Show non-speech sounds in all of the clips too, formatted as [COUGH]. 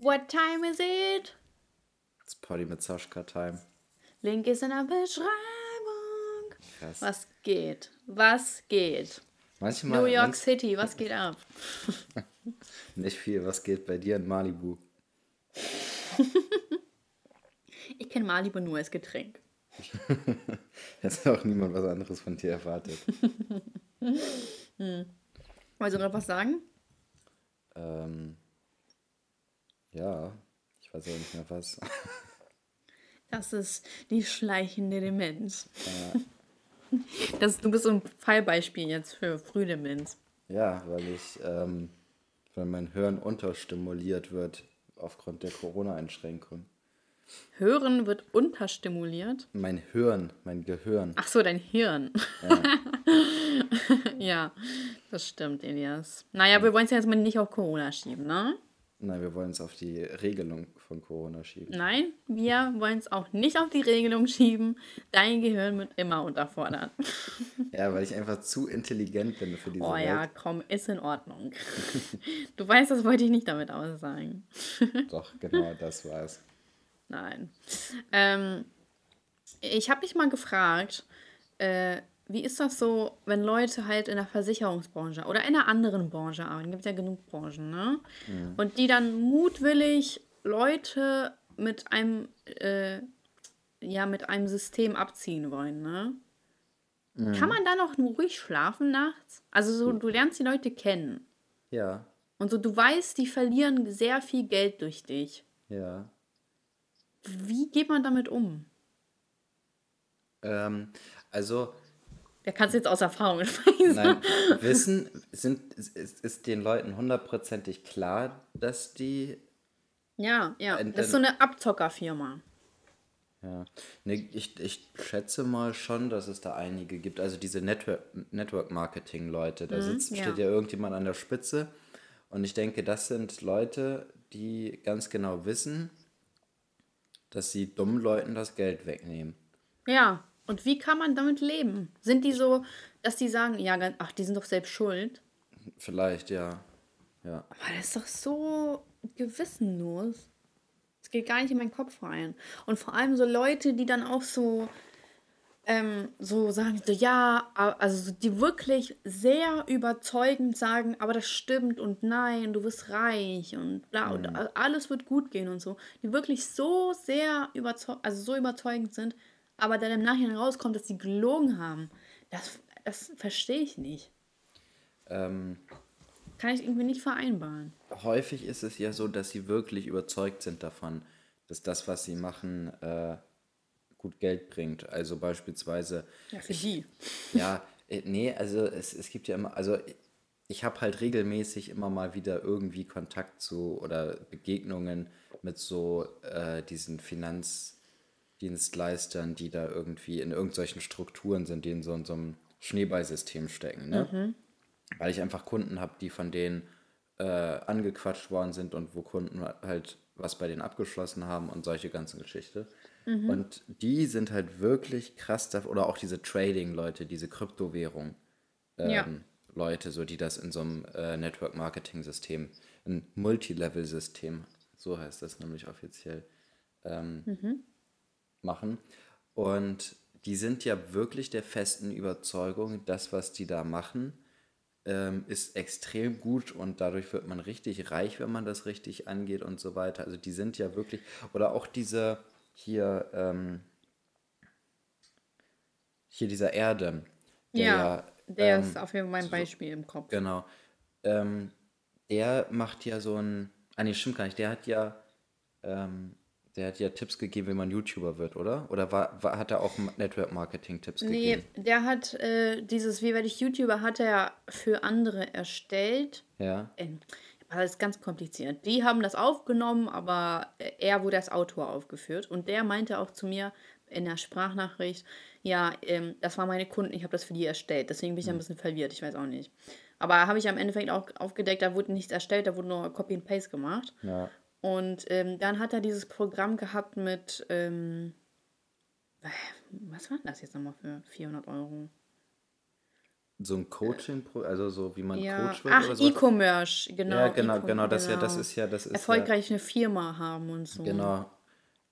What time is it? It's Party mit Sascha Time. Link ist in der Beschreibung. Krass. Was geht? Was geht? Manchmal New York City, was geht ab? [LAUGHS] nicht viel. Was geht bei dir in Malibu? [LAUGHS] Ich kenne Malibu nur als Getränk. [LAUGHS] Jetzt hat auch niemand was anderes von dir erwartet. Wolltest du noch was sagen? ähm, ja, ich weiß auch nicht mehr was. [LAUGHS] Das ist die schleichende Demenz. [LAUGHS] Das, du bist so ein Fallbeispiel jetzt für Frühdemenz. ja, weil ich, ähm, weil mein Hirn unterstimuliert wird aufgrund der Corona-Einschränkung. Hören wird unterstimuliert. Mein Hirn, mein Gehirn. Ach so, dein Hirn. Ja, [LAUGHS] das stimmt, Elias. Naja, wir wollen es ja jetzt mal nicht auf Corona schieben, ne? Nein, wir wollen es auf die Regelung von Corona schieben. Nein, wir wollen es auch nicht auf die Regelung schieben. Dein Gehirn wird immer unterfordert. [LAUGHS] Ja, weil ich einfach zu intelligent bin für diese Oh Welt. ja, komm, ist in Ordnung. [LAUGHS] Du weißt, das wollte ich nicht damit aussagen. [LAUGHS] Doch, genau, das war's. Nein. Ähm, ich habe mich mal gefragt, äh, wie ist das so, wenn Leute halt in der Versicherungsbranche oder in einer anderen Branche arbeiten? Gibt ja genug Branchen, ne? Und die dann mutwillig Leute mit einem, äh, ja, mit einem System abziehen wollen, ne? Kann man da noch ruhig schlafen nachts? Also so, du lernst die Leute kennen. Ja, Und so, du weißt, die verlieren sehr viel Geld durch dich. ja. Wie geht man damit um? Ähm, also, Wer kann es jetzt aus Erfahrung sprechen? nein, Wissen sind, ist, ist den Leuten hundertprozentig klar, dass die Ja, ja. Ein- Das ist so eine Abzockerfirma. Ja, nee, ich, ich schätze mal schon, dass es da einige gibt. Also diese Network, Network-Marketing-Leute, da sitzt, Mhm, ja. steht ja irgendjemand an der Spitze. Und ich denke, das sind Leute, die ganz genau wissen, dass sie dummen Leuten das Geld wegnehmen. Ja. Und wie kann man damit leben? Sind die so, dass die sagen, ja, ach, die sind doch selbst schuld? Vielleicht, ja. Ja. Aber das ist doch so gewissenlos. Es geht gar nicht in meinen Kopf rein. Und vor allem so Leute, die dann auch so, ähm, so sagen, so, ja, also so, die wirklich sehr überzeugend sagen, aber das stimmt und nein, du wirst reich und bla und a- alles wird gut gehen und so. Die wirklich so sehr überzeugend, also so überzeugend sind, aber dann im Nachhinein rauskommt, dass sie gelogen haben. Das, das verstehe ich nicht. Ähm, Kann ich irgendwie nicht vereinbaren. häufig ist es ja so, dass sie wirklich überzeugt sind davon, dass das, was sie machen, äh, gut Geld bringt. Also beispielsweise Ja, für die. Ja, äh, nee, also es, es gibt ja immer, also ich habe halt regelmäßig immer mal wieder irgendwie Kontakt zu oder Begegnungen mit so äh, diesen Finanzdienstleistern, die da irgendwie in irgendwelchen Strukturen sind, die in so, in so einem Schneeballsystem stecken, ne? Weil ich einfach Kunden habe, die von denen äh, angequatscht worden sind und wo Kunden halt was bei denen abgeschlossen haben und solche ganzen Geschichte. Und die sind halt wirklich krass dafür, oder auch diese Trading-Leute, diese Kryptowährung. Ähm, Ja. Leute, so die das in so einem äh, Network-Marketing-System, ein Multilevel-System, so heißt das nämlich offiziell, ähm, machen. Und die sind ja wirklich der festen Überzeugung, das, was die da machen, ähm, ist extrem gut und dadurch wird man richtig reich, wenn man das richtig angeht und so weiter. Also die sind ja wirklich, oder auch diese hier, ähm, hier dieser Erde, der Ja, der ähm, ist auf jeden Fall mein Beispiel im Kopf. Genau. Ähm, der macht ja so ein. Ah, nee, stimmt gar nicht. Der hat ja. Der hat ja Tipps gegeben, wie man YouTuber wird, oder? Oder war, war, hat er auch Network-Marketing-Tipps Nee, gegeben? der hat äh, dieses Wie werde ich YouTuber hat er für andere erstellt. Ja. Äh, das ist ganz kompliziert. Die haben das aufgenommen, aber er wurde als Autor aufgeführt. Und der meinte auch zu mir in der Sprachnachricht, ja, ähm, das waren meine Kunden, ich habe das für die erstellt. Deswegen bin ich ein bisschen verwirrt, ich weiß auch nicht. Aber habe ich am Endeffekt auch aufgedeckt, da wurde nichts erstellt, da wurde nur Copy and Paste gemacht. Ja. Und ähm, dann hat er dieses Programm gehabt mit, ähm, äh, was war das jetzt nochmal für 400 Euro? so ein Coaching, also so wie man Ja. Coach wird Ach, oder so. E-Commerce, genau. Ja, genau, E-Com- genau, das ist ja, das genau. ist ja, das ist ja, Erfolgreich eine Firma haben und so. genau.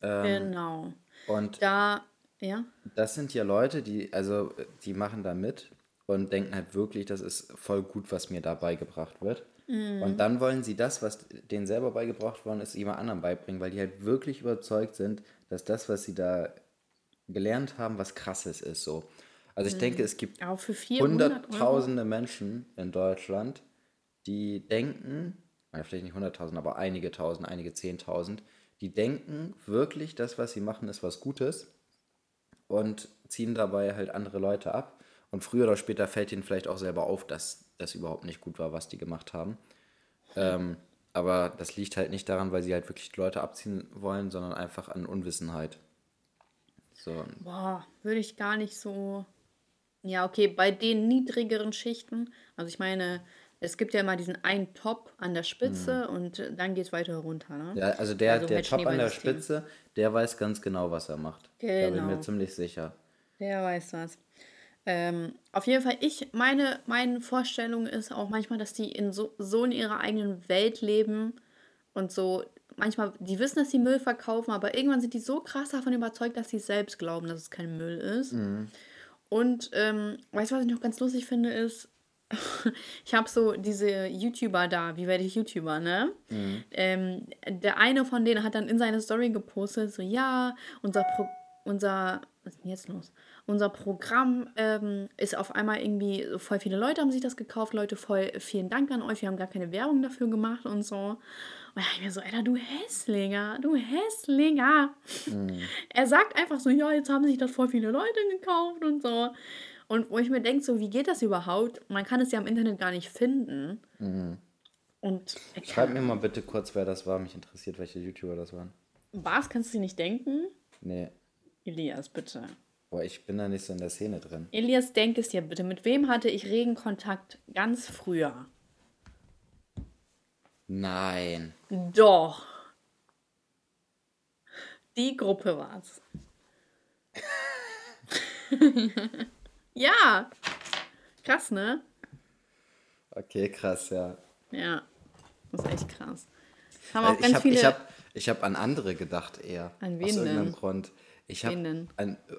Ähm, Genau. und Da, ja. das sind ja Leute, die, also die machen da mit und denken halt wirklich, das ist voll gut, was mir da beigebracht wird. Mhm. Und dann wollen sie das, was denen selber beigebracht worden ist, jemand anderem beibringen, weil die halt wirklich überzeugt sind, dass das, was sie da gelernt haben, was krasses ist so. Also ich denke, es gibt Auch für 400 Euro. hunderttausende Menschen in Deutschland, die denken, vielleicht nicht hunderttausend, aber einige tausend, einige zehntausend, die denken wirklich, das, was sie machen, ist was Gutes und ziehen dabei halt andere Leute ab. Und früher oder später fällt ihnen vielleicht auch selber auf, dass das überhaupt nicht gut war, was die gemacht haben. Ähm, aber das liegt halt nicht daran, weil sie halt wirklich Leute abziehen wollen, sondern einfach an Unwissenheit. So, Boah, würde ich gar nicht so. Ja, okay, bei den niedrigeren Schichten, also ich meine, es gibt ja immer diesen einen Top an der Spitze und äh, dann geht es weiter runter, ne? Mhm. Ja, also der, Also der halt Top an der. Spitze, der weiß ganz genau, was er macht. Da bin ich mir Genau. ziemlich sicher. Der weiß was. Ähm, auf jeden Fall, ich, meine, meine Vorstellung ist auch manchmal, dass die in so, so in ihrer eigenen Welt leben und so, manchmal, die wissen, dass sie Müll verkaufen, aber irgendwann sind die so krass davon überzeugt, dass sie selbst glauben, dass es kein Müll ist. Und ähm, weißt du, was ich noch ganz lustig finde, ist, [LAUGHS] ich habe so diese YouTuber da, wie werde ich YouTuber, ne? Ähm, der eine von denen hat dann in seine Story gepostet, so, ja, unser, Pro unser, was ist denn jetzt los? Unser Programm ähm, ist auf einmal irgendwie, so voll viele Leute haben sich das gekauft, Leute, voll vielen Dank an euch, wir haben gar keine Werbung dafür gemacht und so. Und ich mir so, Alter, du Hässlinger, du Hässlinger. Er sagt einfach so, ja, jetzt haben sich das voll viele Leute gekauft und so. Und wo ich mir denke, so, wie geht das überhaupt? Man kann es ja im Internet gar nicht finden. Und Schreib mir mal bitte kurz, wer das war. Mich interessiert, welche YouTuber das waren. was kannst du dir nicht denken? Nee. Elias, bitte. Boah, ich bin da nicht so in der Szene drin. Elias, denk es dir bitte. Mit wem hatte ich regen Kontakt ganz früher? Nein. Doch. Die Gruppe war's. [LAUGHS] ja. Krass, ne? Okay, krass, ja. Ja. Das ist echt krass. Haben Äh, auch ich ganz habe viele. ich hab, ich hab an andere gedacht eher. An aus wen irgendeinem denn? Grund. Ich habe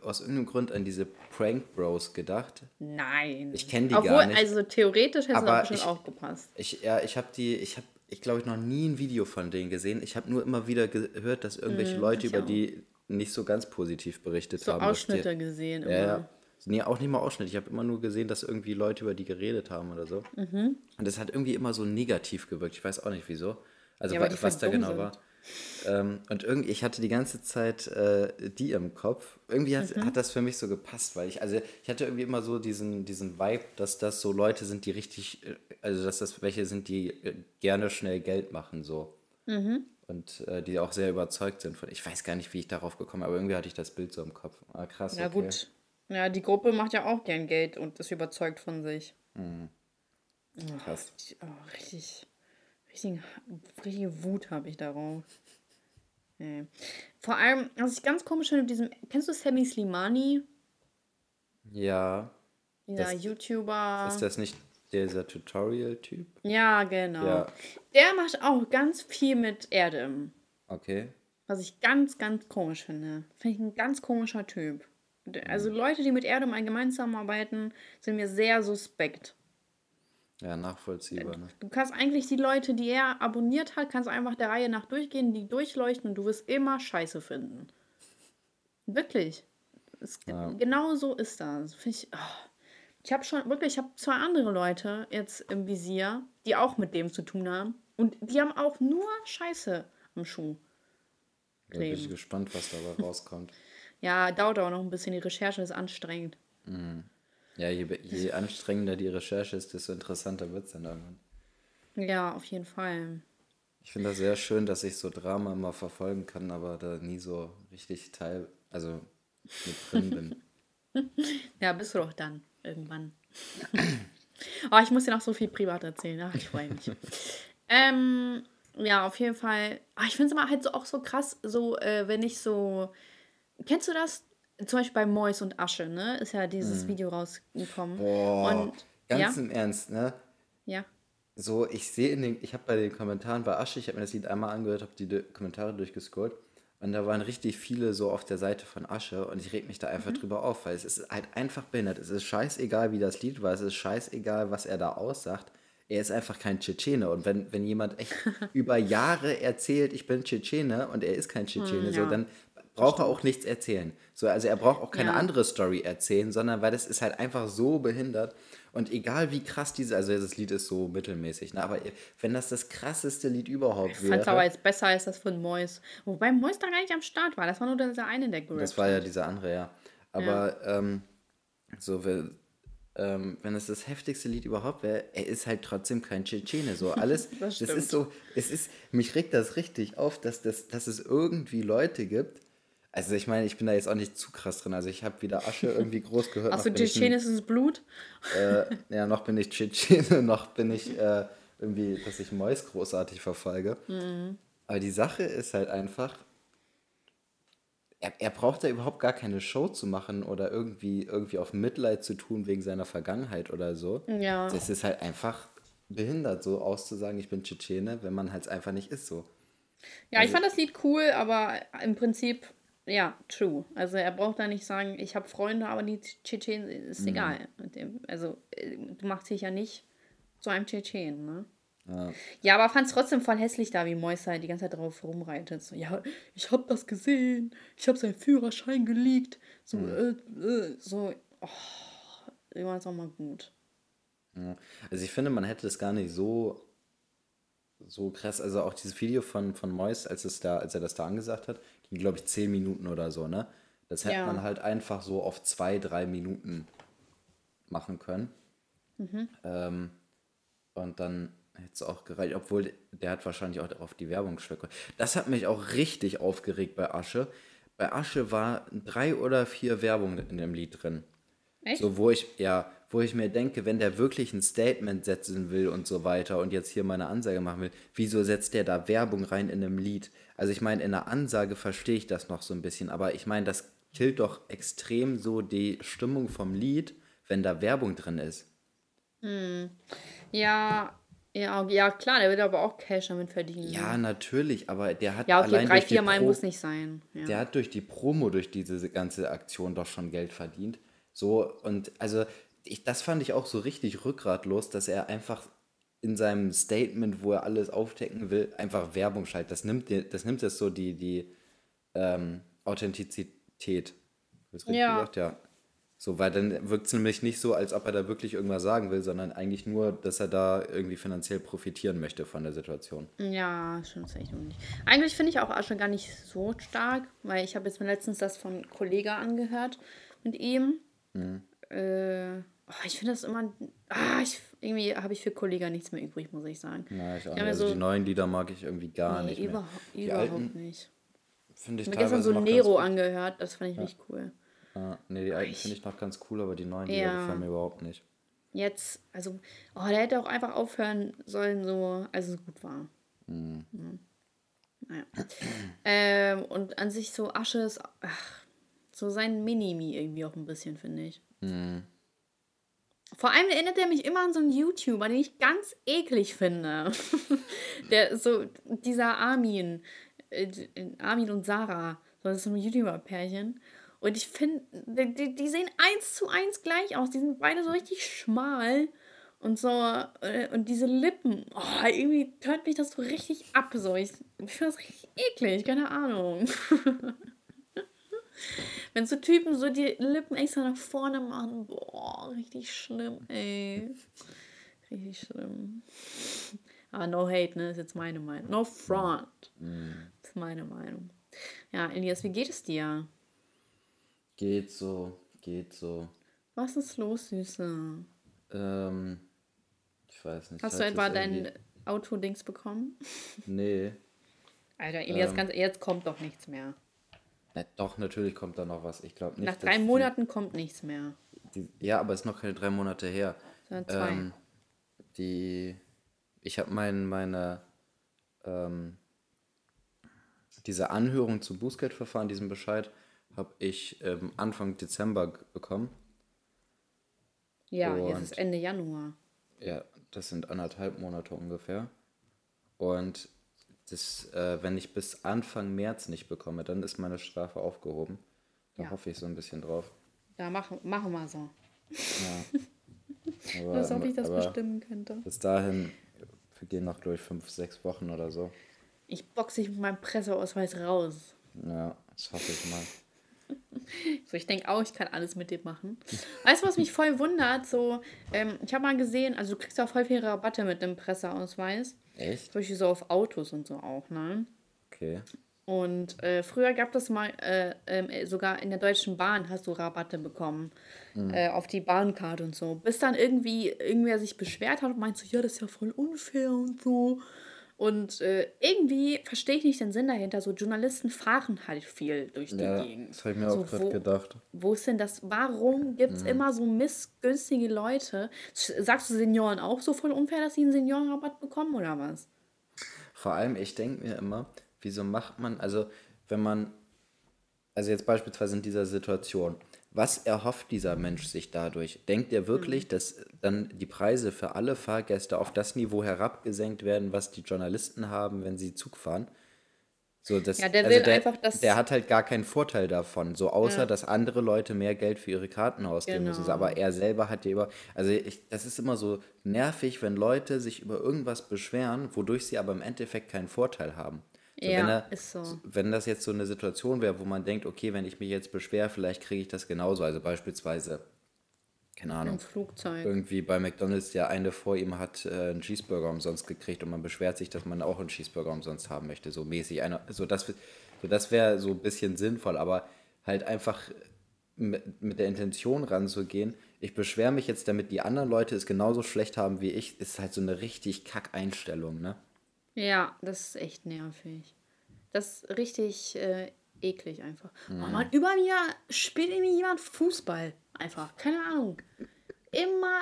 aus irgendeinem Grund an diese Prank Bros gedacht. Nein. Ich kenn die Obwohl, gar nicht. also theoretisch hätte es bestimmt auch gepasst. Ich, ja, ich habe die, ich habe, ich glaube, ich noch nie ein Video von denen gesehen. Ich habe nur immer wieder gehört, dass irgendwelche Leute Mhm, ich über auch. die nicht so ganz positiv berichtet So haben. Ausschnitte die, gesehen. Ja, immer. ja. Nee, auch nicht mal Ausschnitt. Ich habe immer nur gesehen, dass irgendwie Leute über die geredet haben oder so. Mhm. Und das hat irgendwie immer so negativ gewirkt. Ich weiß auch nicht wieso. Also Ja, weil wa- die voll was da genau sind. war. Ähm, und irgendwie, ich hatte die ganze Zeit äh, die im Kopf. Irgendwie hat, Mhm. hat das für mich so gepasst, weil ich, also ich hatte irgendwie immer so diesen, diesen Vibe, dass das so Leute sind, die richtig, äh, also dass das welche sind, die äh, gerne schnell Geld machen, so. Mhm. Und äh, die auch sehr überzeugt sind von. Ich weiß gar nicht, wie ich darauf gekommen bin, aber irgendwie hatte ich das Bild so im Kopf. Ah, krass. Ja, okay. gut. Ja, die Gruppe macht ja auch gern Geld und ist überzeugt von sich. Krass. Oh, richtig, richtig, richtige Wut habe ich darauf. Nee. Vor allem, was ich ganz komisch finde, mit diesem, kennst du Sammy Slimani? Ja. Dieser Das- YouTuber. Ist das nicht dieser Tutorial-Typ? ja, genau. Ja. Der macht auch ganz viel mit Erde. Okay. Was ich ganz, ganz komisch finde. Finde ich ein ganz komischer Typ. Also Leute, die mit Erdem allgemein zusammenarbeiten, sind mir sehr suspekt. Ja, nachvollziehbar. Ne? Du kannst eigentlich die Leute, die er abonniert hat, kannst einfach der Reihe nach durchgehen, die durchleuchten und du wirst immer Scheiße finden. Wirklich. Es, Ja. Genau so ist das. Ich oh. ich habe schon, wirklich, ich habe zwei andere Leute jetzt im Visier, die auch mit dem zu tun haben. Und die haben auch nur Scheiße am Schuh. Da bin ich gespannt, was dabei rauskommt. [LAUGHS] Ja, dauert auch noch ein bisschen. Die Recherche ist anstrengend. Ja, je, je anstrengender die Recherche ist, desto interessanter wird es dann irgendwann. Ja, auf jeden Fall. Ich finde das sehr schön, dass ich so Drama immer verfolgen kann, aber da nie so richtig teil, also mit drin bin. [LAUGHS] Ja, bist du doch dann irgendwann. [CLEARS THROAT] oh, ich muss dir noch so viel privat erzählen. Ach, ich freue mich. [LAUGHS] ähm, ja, auf jeden Fall. Ah, ich finde es immer halt so, auch so krass, so, äh, wenn ich so. Kennst du das? Zum Beispiel bei Mois und Asche, ne? Ist ja dieses Video rausgekommen. Boah, Und Ganz Ja? im Ernst, ne? Ja. So, ich sehe in den, ich habe bei den Kommentaren bei Asche, ich habe mir das Lied einmal angehört, habe die Kommentare durchgescrollt und da waren richtig viele so auf der Seite von Asche und ich reg mich da einfach drüber auf, weil es ist halt einfach behindert. Es ist scheißegal, wie das Lied war, es ist scheißegal, was er da aussagt. Er ist einfach kein Tschetschene und wenn, wenn jemand echt [LAUGHS] über Jahre erzählt, ich bin Tschetschene und er ist kein Tschetschene, so, ja. dann braucht er auch nichts erzählen. So, also er braucht auch keine Ja. andere Story erzählen, sondern weil das ist halt einfach so behindert. Und egal wie krass diese, also das Lied ist so mittelmäßig, ne? aber wenn das das krasseste Lied überhaupt Ich fand es wäre, aber jetzt besser als das von Mois. Wobei Mois da gar nicht am Start war. Das war nur dieser eine, der gerappt das war ja dieser andere, ja. Aber ähm, so, wenn, ähm, wenn es das heftigste Lied überhaupt wäre, er ist halt trotzdem kein Tschetschene. So alles, [LAUGHS] Das das, ist so, es ist, mich regt das richtig auf, dass, das, dass es irgendwie Leute gibt. Also ich meine, ich bin da jetzt auch nicht zu krass drin. Also ich habe wieder Asche irgendwie groß gehört. Achso, ich ein- tschetschenisches Blut? äh, ja, noch bin ich Tschetschene, [LAUGHS] noch bin ich äh, irgendwie, dass ich Mois großartig verfolge. Aber die Sache ist halt einfach, er, er braucht da überhaupt gar keine Show zu machen oder irgendwie, irgendwie auf Mitleid zu tun wegen seiner Vergangenheit oder so. Ja. Das ist halt einfach behindert, so auszusagen, ich bin Tschetschene, wenn man halt einfach nicht ist so. Ja, Also ich fand das Lied cool, aber im Prinzip, ja, true. Also er braucht da nicht sagen, ich habe Freunde, aber die Tschetschenen ist Mhm. egal. Also äh, du machst dich ja nicht zu einem Tschetschen, ne? Ja. Ja, aber fand es trotzdem voll hässlich da, wie Mois halt die ganze Zeit drauf rumreitet. So, ja, ich hab das gesehen, ich hab seinen Führerschein geleakt. So, Mhm. äh, äh, so, oh, irgendwann ist auch mal gut. Ja. Also ich finde, man hätte es gar nicht so, so krass. Also auch dieses Video von, von Mois, als, es da, als er das da angesagt hat, ging, glaube ich, zehn Minuten oder so, ne? Das hätte Ja. man halt einfach so auf zwei, drei Minuten machen können. Ähm, und dann hätte es auch gereicht, obwohl der hat wahrscheinlich auch auf die Werbung schwächer. Das hat mich auch richtig aufgeregt bei Asche. Bei Asche war drei oder vier Werbungen in dem Lied drin. Echt? So, wo ich, ja, wo ich mir denke, wenn der wirklich ein Statement setzen will und so weiter und jetzt hier meine Ansage machen will, wieso setzt der da Werbung rein in einem Lied? Also ich meine, in einer Ansage verstehe ich das noch so ein bisschen, aber ich meine, das killt doch extrem so die Stimmung vom Lied, wenn da Werbung drin ist. Ja, ja, ja, klar, der wird aber auch Cash damit verdienen. Ja, natürlich, aber der hat ja okay, allein drei, vier Mal muss nicht sein. Ja. Der hat durch die Promo, durch diese ganze Aktion doch schon Geld verdient. So, und also, ich, das fand ich auch so richtig rückgratlos, dass er einfach in seinem Statement, wo er alles aufdecken will, einfach Werbung schaltet. Das nimmt, das nimmt jetzt so die, die ähm, Authentizität. Richtig Ja. gesagt? Ja. So, weil dann wirkt es nämlich nicht so, als ob er da wirklich irgendwas sagen will, sondern eigentlich nur, dass er da irgendwie finanziell profitieren möchte von der Situation. Ja, stimmt auch nicht. Eigentlich finde ich auch Asche gar nicht so stark, weil ich habe jetzt mir letztens das von Kollega angehört mit ihm. Mhm. Äh, oh, ich finde das immer. Ah, ich, irgendwie habe ich für Kollega nichts mehr übrig, muss ich sagen. Ja, ich auch Ja, nicht. Also die neuen Lieder mag ich irgendwie gar nee, nicht mehr. überhaupt, Die überhaupt alten nicht. finde ich Ich habe gestern so Nero angehört, das fand ich nicht cool. Ja, nee, die alten finde ich noch ganz cool, aber die neuen, Ja. gefallen mir überhaupt nicht. Jetzt, also, oh, der hätte auch einfach aufhören sollen, so, als es gut war. Mhm. Naja. [CLEARS THROAT] ähm, und an sich so Asche ist, ach, so sein Minimi irgendwie auch ein bisschen, finde ich. Vor allem erinnert er mich immer an so einen YouTuber, den ich ganz eklig finde. [LAUGHS] Der so, dieser Armin, äh, Armin und Sarah, so, das ist so ein YouTuber-Pärchen. Und ich finde, die, die, die sehen eins zu eins gleich aus. Die sind beide so richtig schmal und so. äh, Und diese Lippen, oh, irgendwie hört mich das so richtig ab. So. Ich, ich finde das richtig eklig, keine Ahnung. [LAUGHS] Wenn so Typen so die Lippen extra nach vorne machen, boah, richtig schlimm, ey. Richtig schlimm. Aber no hate, ne? Ist jetzt meine Meinung. No front. Ist meine Meinung. Ja, Elias, wie geht es dir? Geht so, geht so. Was ist los, Süße? Ähm, ich weiß nicht. Hast du etwa dein Autodings bekommen? Nee. Alter, Elias, Ähm. ganz, jetzt kommt doch nichts mehr. Na, doch, natürlich kommt da noch was. Ich glaube nicht. Nach drei die- Monaten kommt nichts mehr. Die, ja, aber es ist noch keine drei Monate her. Sondern zwei. Ähm, die, ich habe mein, meine, ähm, diese Anhörung zum Bußgeldverfahren, diesen Bescheid, habe ich ähm, Anfang Dezember bekommen. Ja, jetzt ist Ende Januar. Ja, das sind anderthalb Monate ungefähr. Und das, äh, wenn ich bis Anfang März nicht bekomme, dann ist meine Strafe aufgehoben. Da Ja. hoffe ich so ein bisschen drauf. Ja, machen, machen wir so. Ja. [LAUGHS] Aber, Als ob ich das bestimmen könnte. bis dahin vergehen noch, glaube ich, fünf, sechs Wochen oder so. Ich boxe dich mit meinem Presseausweis raus. Ja, das hoffe ich mal. [LAUGHS] So, ich denke auch, ich kann alles mit dem machen. Weißt du, was mich voll wundert? So, ähm, ich habe mal gesehen, also du kriegst auch voll viele Rabatte mit dem Presseausweis. Echt? Zum Beispiel so auf Autos und so auch, ne? Okay. Und äh, früher gab das mal, äh, ähm, äh, sogar in der Deutschen Bahn hast du Rabatte bekommen. Äh, auf die Bahnkarte und so. Bis dann irgendwie irgendwer sich beschwert hat und meinte so, ja, das ist ja voll unfair und so. Und äh, irgendwie verstehe ich nicht den Sinn dahinter. So Journalisten fahren halt viel durch die Ja, Gegend. das habe ich mir so, auch gerade gedacht. Wo ist denn das? Warum gibt es immer so missgünstige Leute? Sagst du Senioren auch so voll unfair, dass sie einen Seniorenrabatt bekommen oder was? Vor allem, ich denke mir immer, wieso macht man, also wenn man, also jetzt beispielsweise in dieser Situation, was erhofft dieser Mensch sich dadurch? Denkt er wirklich, Mhm. dass dann die Preise für alle Fahrgäste auf das Niveau herabgesenkt werden, was die Journalisten haben, wenn sie Zug fahren? So, das, Ja, der also will der, einfach, dass- der hat halt gar keinen Vorteil davon, so außer, Ja. dass andere Leute mehr Geld für ihre Karten ausgeben müssen. Genau. Aber er selber hat ja über, also ich, das ist immer so nervig, wenn Leute sich über irgendwas beschweren, wodurch sie aber im Endeffekt keinen Vorteil haben. So, Ja, wenn, er, ist so. wenn das jetzt so eine Situation wäre, wo man denkt, okay, wenn ich mich jetzt beschwere, vielleicht kriege ich das genauso. Also beispielsweise, keine Ahnung, Im Flugzeug. irgendwie bei McDonalds, der eine vor ihm hat äh, einen Cheeseburger umsonst gekriegt und man beschwert sich, dass man auch einen Cheeseburger umsonst haben möchte, so mäßig. Einer, so das, so das wäre so ein bisschen sinnvoll, aber halt einfach mit, mit der Intention ranzugehen, ich beschwere mich jetzt, damit die anderen Leute es genauso schlecht haben wie ich, ist halt so eine richtig kack Einstellung, ne? Ja, das ist echt nervig. Das ist richtig äh, eklig einfach. Mhm. Oh Mann, über mir spielt irgendwie jemand Fußball. Einfach, keine Ahnung. Immer,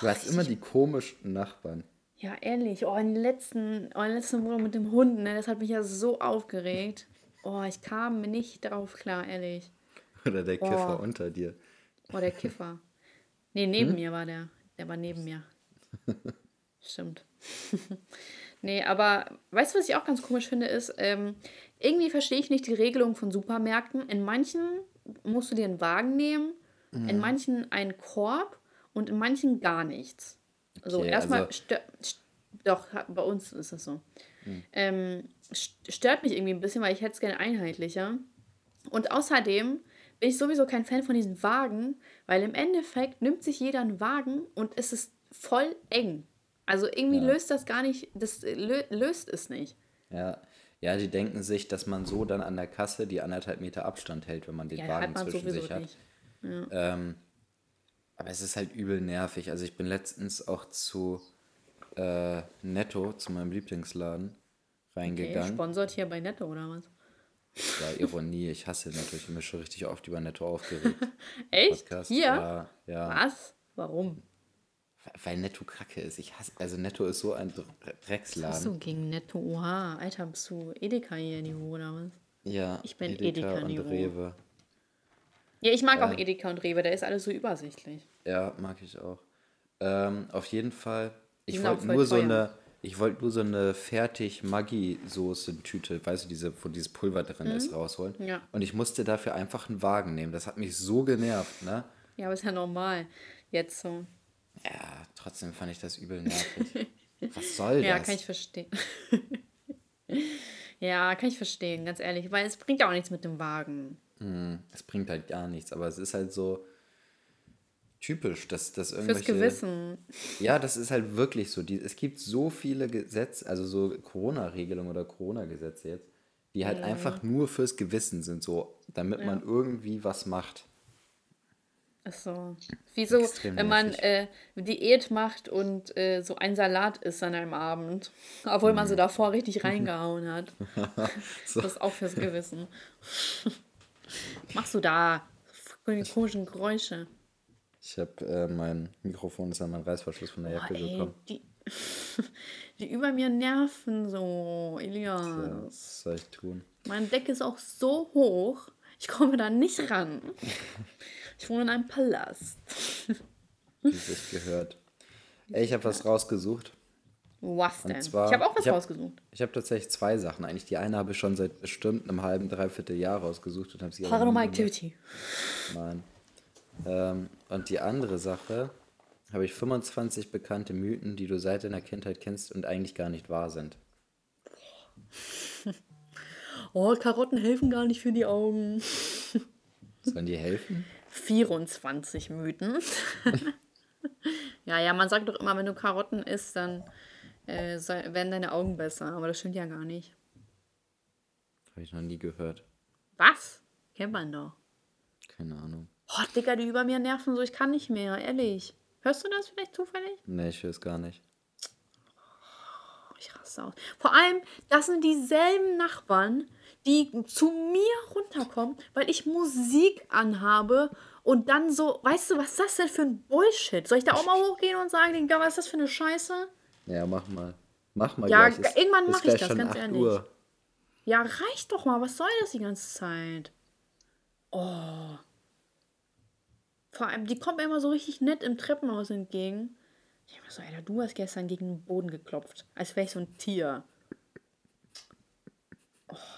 Du hast immer die komischen Nachbarn. ja ehrlich, oh, in den letzten, oh, in der letzten Woche mit dem Hund, ne, das hat mich ja so aufgeregt. Oh, ich kam nicht darauf klar, ehrlich. Oder der Kiffer Boah. unter dir. Oh, der Kiffer. Nee, neben Hm? mir war der. Der war neben mir. [LAUGHS] Stimmt. [LAUGHS] nee, aber weißt du, was ich auch ganz komisch finde, ist, ähm, irgendwie verstehe ich nicht die Regelung von Supermärkten. In manchen musst du dir einen Wagen nehmen, Mhm. in manchen einen Korb und in manchen gar nichts. Also Okay, erstmal, also- doch, bei uns ist das so. Hm. Ähm, st- stört mich irgendwie ein bisschen, weil ich hätte es gerne einheitlicher. Und außerdem bin ich sowieso kein Fan von diesen Wagen, weil im Endeffekt nimmt sich jeder einen Wagen und es ist voll eng. Also irgendwie Ja. löst das gar nicht, das lö löst es nicht. Ja. ja, die denken sich, dass man so dann an der Kasse die anderthalb Meter Abstand hält, wenn man den Ja, Wagen man zwischen sich hat. nicht. Ähm, aber es ist halt übel nervig. Also ich bin letztens auch zu äh, Netto, zu meinem Lieblingsladen, Okay, reingegangen. sponsort hier bei Netto oder was? ja, Ironie, ich hasse Netto. Ich habe mich schon richtig oft über Netto aufgeregt. [LAUGHS] Echt? Podcast. Hier? Ja, ja. Was? Warum? Weil Netto kacke ist. Ich hasse, also Netto ist so ein Dre- Drecksladen. Hast du gegen Netto? Oha, Alter, bist du Edeka hier Niveau oder was? Ja, Ich bin Edeka und Edeka-Niveau. Rewe. Ja, ich mag auch Edeka und Rewe, da ist alles so übersichtlich. Ja, mag ich auch. Ähm, auf jeden Fall. Ich wollte nur so eine, ich wollte nur so eine fertig Maggi Soße Tüte, weißt du, diese, wo dieses Pulver drin ist, rausholen. Mhm. Ja. Und ich musste dafür einfach einen Wagen nehmen. Das hat mich so genervt, ne? Ja, aber ist ja normal. Jetzt so. Ja, trotzdem fand ich das übel nervig. Was soll [LAUGHS] Ja, das? kann ich verstehen. [LAUGHS] ja, kann ich verstehen, ganz ehrlich. Weil es bringt ja auch nichts mit dem Wagen. Es bringt halt gar nichts, aber es ist halt so typisch, dass das Fürs irgendwelche Gewissen. Ja, das ist halt wirklich so. Die, es gibt so viele Gesetze, also so Corona-Regelungen oder Corona-Gesetze jetzt, die halt einfach nur fürs Gewissen sind, so, damit man irgendwie was macht. Ach so. Wie so, Extrem wenn man äh, Diät macht und äh, so ein Salat isst an einem Abend. [LAUGHS] Obwohl man so Mhm. davor richtig [LAUGHS] reingehauen hat. [LAUGHS] So. Das ist auch fürs Gewissen. Machst du da? Komischen Geräusche. Ich habe äh, mein Mikrofon ist an meinen Reißverschluss von der Jacke ey, gekommen. die, die über mir nerven so, Elias. Ja, was soll ich tun? Mein Deck ist auch so hoch, ich komme da nicht ran. Ich wohne in einem Palast. [LAUGHS] dieses gehört. Ey, ich habe was rausgesucht. Was denn? zwar- ich habe auch was ich hab- rausgesucht. Ich habe tatsächlich zwei Sachen. Eigentlich die eine habe ich schon seit bestimmt einem halben, dreiviertel Jahr rausgesucht und habe sie Paranormal. Activity. Nein. Ähm, und die andere Sache habe ich 25 bekannte Mythen, die du seit deiner Kindheit kennst und eigentlich gar nicht wahr sind. [LAUGHS] Oh, Karotten helfen gar nicht für die Augen. Sollen die helfen? 24 Mythen. [LAUGHS] ja, ja, man sagt doch immer, wenn du Karotten isst, dann äh, werden deine Augen besser. Aber das stimmt ja gar nicht. Habe ich noch nie gehört. Was? Kennt man doch. Keine Ahnung. Oh, Digga, die über mir nerven so, ich kann nicht mehr, ehrlich. Hörst du das vielleicht zufällig? Nee, ich weiß gar nicht. Ich raste aus. Vor allem, das sind dieselben Nachbarn, die zu mir runterkommen, weil ich Musik anhabe und dann so, weißt du, was ist das denn für ein Bullshit? Soll ich da auch mal hochgehen und sagen, Digga, was ist das für eine Scheiße? Ja, mach mal. Mach mal Ja, gleich. irgendwann ist mach ich das, ganz 8 ehrlich. Uhr. Ja, reicht doch mal, was soll das die ganze Zeit? Oh. Vor allem, die kommt mir immer so richtig nett im Treppenhaus entgegen. Ich denke mir so, Alter, du hast gestern gegen den Boden geklopft, als wäre ich so ein Tier.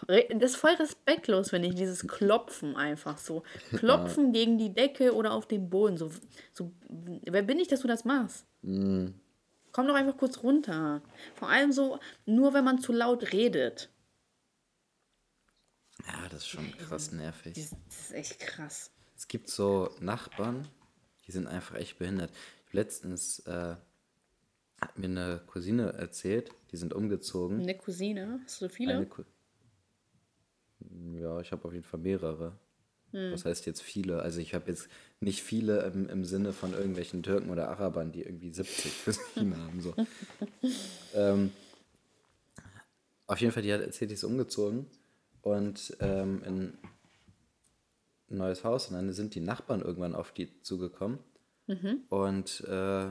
Das ist voll respektlos, wenn ich dieses Klopfen einfach so. [LAUGHS] Klopfen gegen die Decke oder auf den Boden. So, so, wer bin ich, dass du das machst? Komm doch einfach kurz runter. Vor allem so, nur wenn man zu laut redet. Ja, das ist schon krass nervig. Das ist echt krass. Es gibt so Nachbarn, die sind einfach echt behindert. Letztens äh, hat mir eine Cousine erzählt, die sind umgezogen. Eine Cousine? Hast du so viele? Eine ja, ich habe auf jeden Fall mehrere. Hm. Was heißt jetzt viele? Also ich habe jetzt nicht viele im, im Sinne von irgendwelchen Türken oder Arabern, die irgendwie 70 Cousinen [LAUGHS] haben. So. ähm, auf jeden Fall, die hat erzählt, die ist umgezogen und ähm, in ein neues Haus und dann sind die Nachbarn irgendwann auf die zugekommen Mhm. und äh,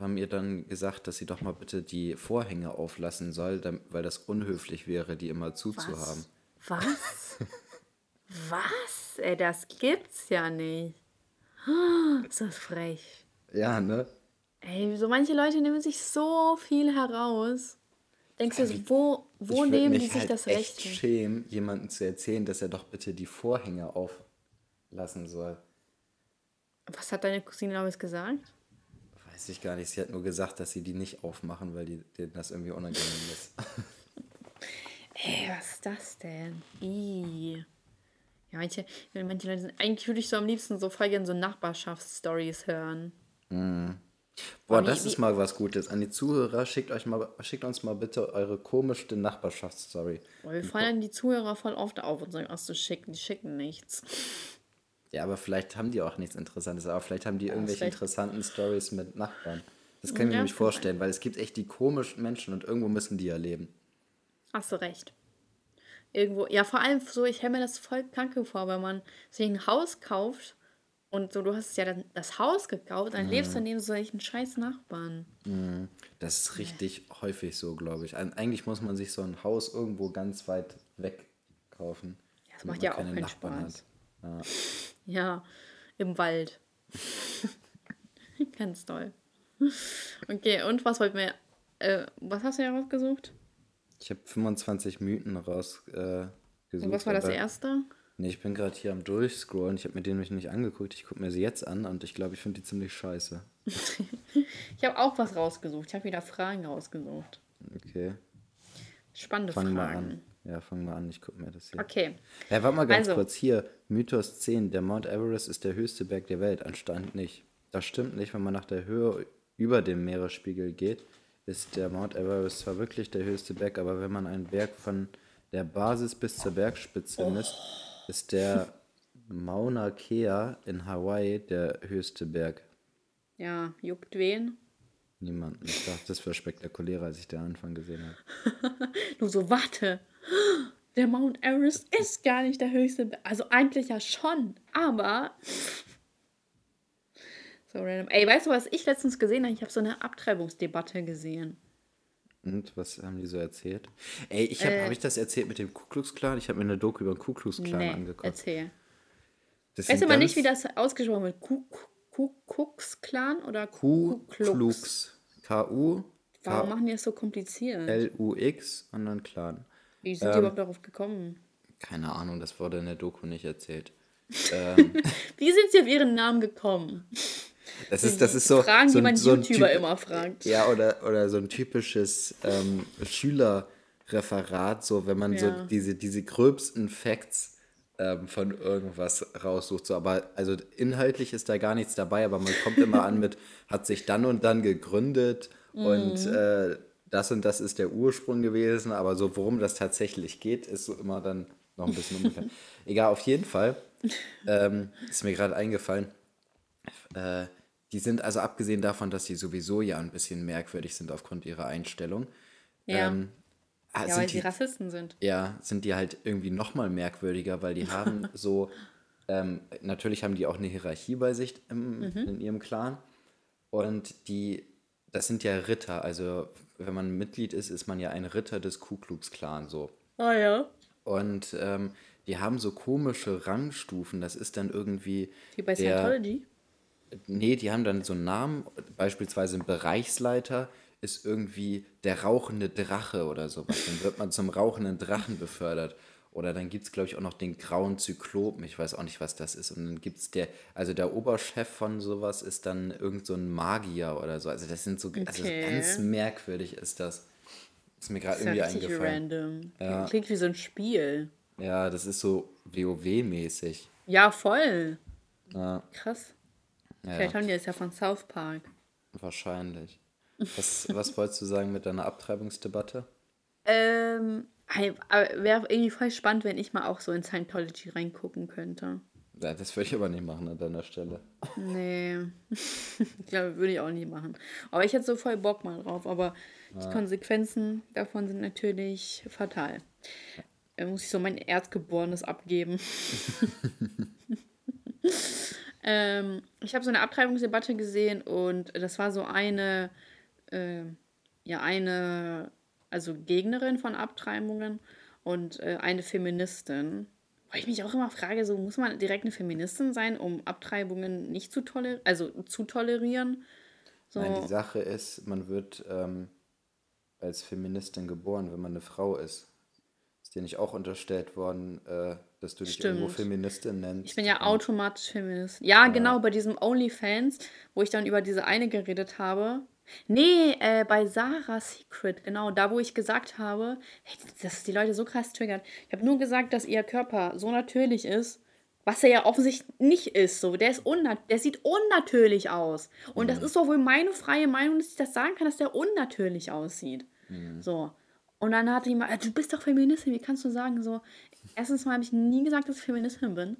haben ihr dann gesagt, dass sie doch mal bitte die Vorhänge auflassen soll, weil das unhöflich wäre, die immer zuzuhaben. Was? Was? Ey, das gibt's ja nicht. [GASPS] Ist das frech. Ja, ne? Ey, so manche Leute nehmen sich so viel heraus. Denkst du, wo, wo ich würd nehmen die mich sich halt das echt Recht? hin? schämen, jemandem zu erzählen, dass er doch bitte die Vorhänge auflassen soll. Was hat deine Cousine damals gesagt? Weiß ich gar nicht. Sie hat nur gesagt, dass sie die nicht aufmachen, weil die, denen das irgendwie unangenehm ist. [LAUGHS] Ey, was ist das denn? Ih. Ja, manche, manche Leute sind, eigentlich würde ich so am liebsten so voll gerne so Nachbarschaftsstories hören. Boah, wie- das ist mal was Gutes. An die Zuhörer, schickt, euch mal, schickt uns mal bitte eure komischste Nachbarschaftsstory. Boah, wir fallen die Zuhörer voll oft auf und sagen, ach so schicken, die schicken nichts. Ja, aber vielleicht haben die auch nichts Interessantes, aber vielleicht haben die irgendwelche vielleicht- interessanten Stories mit Nachbarn. Das kann ich mir Ja, nämlich kann sein. vorstellen, weil es gibt echt die komischen Menschen und irgendwo müssen die ja leben. Hast du recht. Irgendwo, ja, vor allem so, ich stelle mir das voll kacke vor, wenn man sich ein Haus kauft und so, du hast ja dann das Haus gekauft, dann lebst du neben solchen scheiß Nachbarn. Das ist richtig häufig so, glaube ich. Eigentlich muss man sich so ein Haus irgendwo ganz weit weg kaufen. Ja, das macht ja auch keine keinen Nachbarn Spaß. hat. Ja, im Wald. [LAUGHS] Ganz toll. Okay, und was wollten wir, äh, was hast du ja rausgesucht? Ich habe 25 Mythen rausgesucht. Äh, Und was war das erste? Nee, ich bin gerade hier am Durchscrollen. Ich habe mir den nämlich nicht angeguckt. Ich gucke mir sie jetzt an und ich glaube, ich finde die ziemlich scheiße. [LAUGHS] Ich habe auch was rausgesucht. Ich habe wieder Fragen rausgesucht. Okay, Spannende fang mal Fragen. an. Ja, fang mal an. Ich gucke mir das hier. Okay. Ja, warte mal ganz Also- kurz. Hier, Mythos 10. Der Mount Everest ist der höchste Berg der Welt. Anscheinend nicht. Das stimmt nicht. Wenn man nach der Höhe über dem Meeresspiegel geht, ist der Mount Everest zwar wirklich der höchste Berg, aber wenn man einen Berg von der Basis bis zur Bergspitze Oh. misst, ist der Mauna Kea in Hawaii der höchste Berg. Ja, juckt wen? Niemanden. Ich dachte, das wäre spektakulärer, als ich den Anfang gesehen habe. [LAUGHS] Nur so, warte. Der Mount Everest ist gar nicht der höchste. Be- Also eigentlich ja schon, aber. So random. Ey, weißt du, was ich letztens gesehen habe? Ich habe so eine Abtreibungsdebatte gesehen. Und was haben die so erzählt? Ey, ich habe Äh. hab ich das erzählt mit dem Ku Klux Klan? Ich habe mir eine Doku über den Ku Klux Klan Nee, angeguckt. erzähl. Das Weißt du mal nicht, wie das ausgesprochen wird? Ku, Ku, Kuckucks-Clan oder Ku Ku Klux? Klux. K-U. Warum machen die das so kompliziert? L-U-X und dann Clan. Wie sind die überhaupt darauf gekommen? Keine Ahnung, das wurde in der Doku nicht erzählt. [LAUGHS] Wie sind sie auf ihren Namen gekommen? Das ist, das ist so. Fragen, so die man so YouTuber immer fragt. Ja, oder, oder so ein typisches ähm, Schülerreferat, so wenn man so Ja. diese, diese gröbsten Facts ähm, von irgendwas raussucht. So, aber also inhaltlich ist da gar nichts dabei, aber man kommt immer an mit, [LAUGHS] hat sich dann und dann gegründet und Mhm. äh, das und das ist der Ursprung gewesen, aber so worum das tatsächlich geht, ist so immer dann noch ein bisschen unbekannt. [LAUGHS] Egal, auf jeden Fall ähm, ist mir gerade eingefallen, äh, die sind also abgesehen davon, dass sie sowieso ja ein bisschen merkwürdig sind aufgrund ihrer Einstellung. Ja. Ähm, ah, Ja, sind weil die, sie Rassisten sind. ja, sind die halt irgendwie noch mal merkwürdiger, weil die haben [LAUGHS] so, ähm, natürlich haben die auch eine Hierarchie bei sich im, in ihrem Clan. Und die, das sind ja Ritter, also wenn man Mitglied ist, ist man ja ein Ritter des Ku Klux Klan so. Ah ja. Und ähm, die haben so komische Rangstufen, das ist dann irgendwie Wie bei der, Scientology. Nee, die haben dann so einen Namen, beispielsweise ein Bereichsleiter ist irgendwie der rauchende Drache oder sowas. Dann wird man zum rauchenden Drachen befördert. Oder dann gibt es, glaube ich, auch noch den grauen Zyklopen. Ich weiß auch nicht, was das ist. Und dann gibt es der, also der Oberchef von sowas ist dann irgend so ein Magier oder so. Also das sind so, also Okay. ganz merkwürdig ist das. Ist mir gerade irgendwie eingefallen. random. Ja. Klingt wie so ein Spiel. Ja, das ist so WoW-mäßig. Ja, voll. Ja, Krass. Ja, Vielleicht haben die das ja von South Park. wahrscheinlich. Was, was wolltest du sagen mit deiner Abtreibungsdebatte? Ähm, wäre irgendwie voll spannend, wenn ich mal auch so in Scientology reingucken könnte. Ja, das würde ich aber nicht machen an deiner Stelle. Nee. [LAUGHS] ich glaube, würde ich auch nicht machen. Aber ich hätte so voll Bock mal drauf. Aber die Konsequenzen davon sind natürlich fatal. Da muss ich so mein Erzgeborenes abgeben. [LAUGHS] [LAUGHS] ähm, ich habe so eine Abtreibungsdebatte gesehen und das war so eine, äh, ja, eine, also Gegnerin von Abtreibungen und äh, eine Feministin. Weil ich mich auch immer frage, so muss man direkt eine Feministin sein, um Abtreibungen nicht zu tolerieren, also zu tolerieren? So, Nein, die Sache ist, man wird ähm, als Feministin geboren, wenn man eine Frau ist. Ist dir nicht auch unterstellt worden, äh, dass du dich Stimmt. irgendwo Feministin nennst? ich bin ja automatisch Feminist. Ja, genau, bei diesem OnlyFans, wo ich dann über diese eine geredet habe. Nee, äh, bei Sarah Secret, genau, da wo ich gesagt habe, hey, dass die Leute so krass triggert. Ich habe nur gesagt, dass ihr Körper so natürlich ist, was er ja offensichtlich nicht ist. So, der ist unnat der sieht unnatürlich aus. Und das ist doch wohl meine freie Meinung, dass ich das sagen kann, dass der unnatürlich aussieht. So. Und dann hatte jemand, äh, du bist doch Feministin, wie kannst du sagen, so, erstens mal habe ich nie gesagt, dass ich Feministin bin.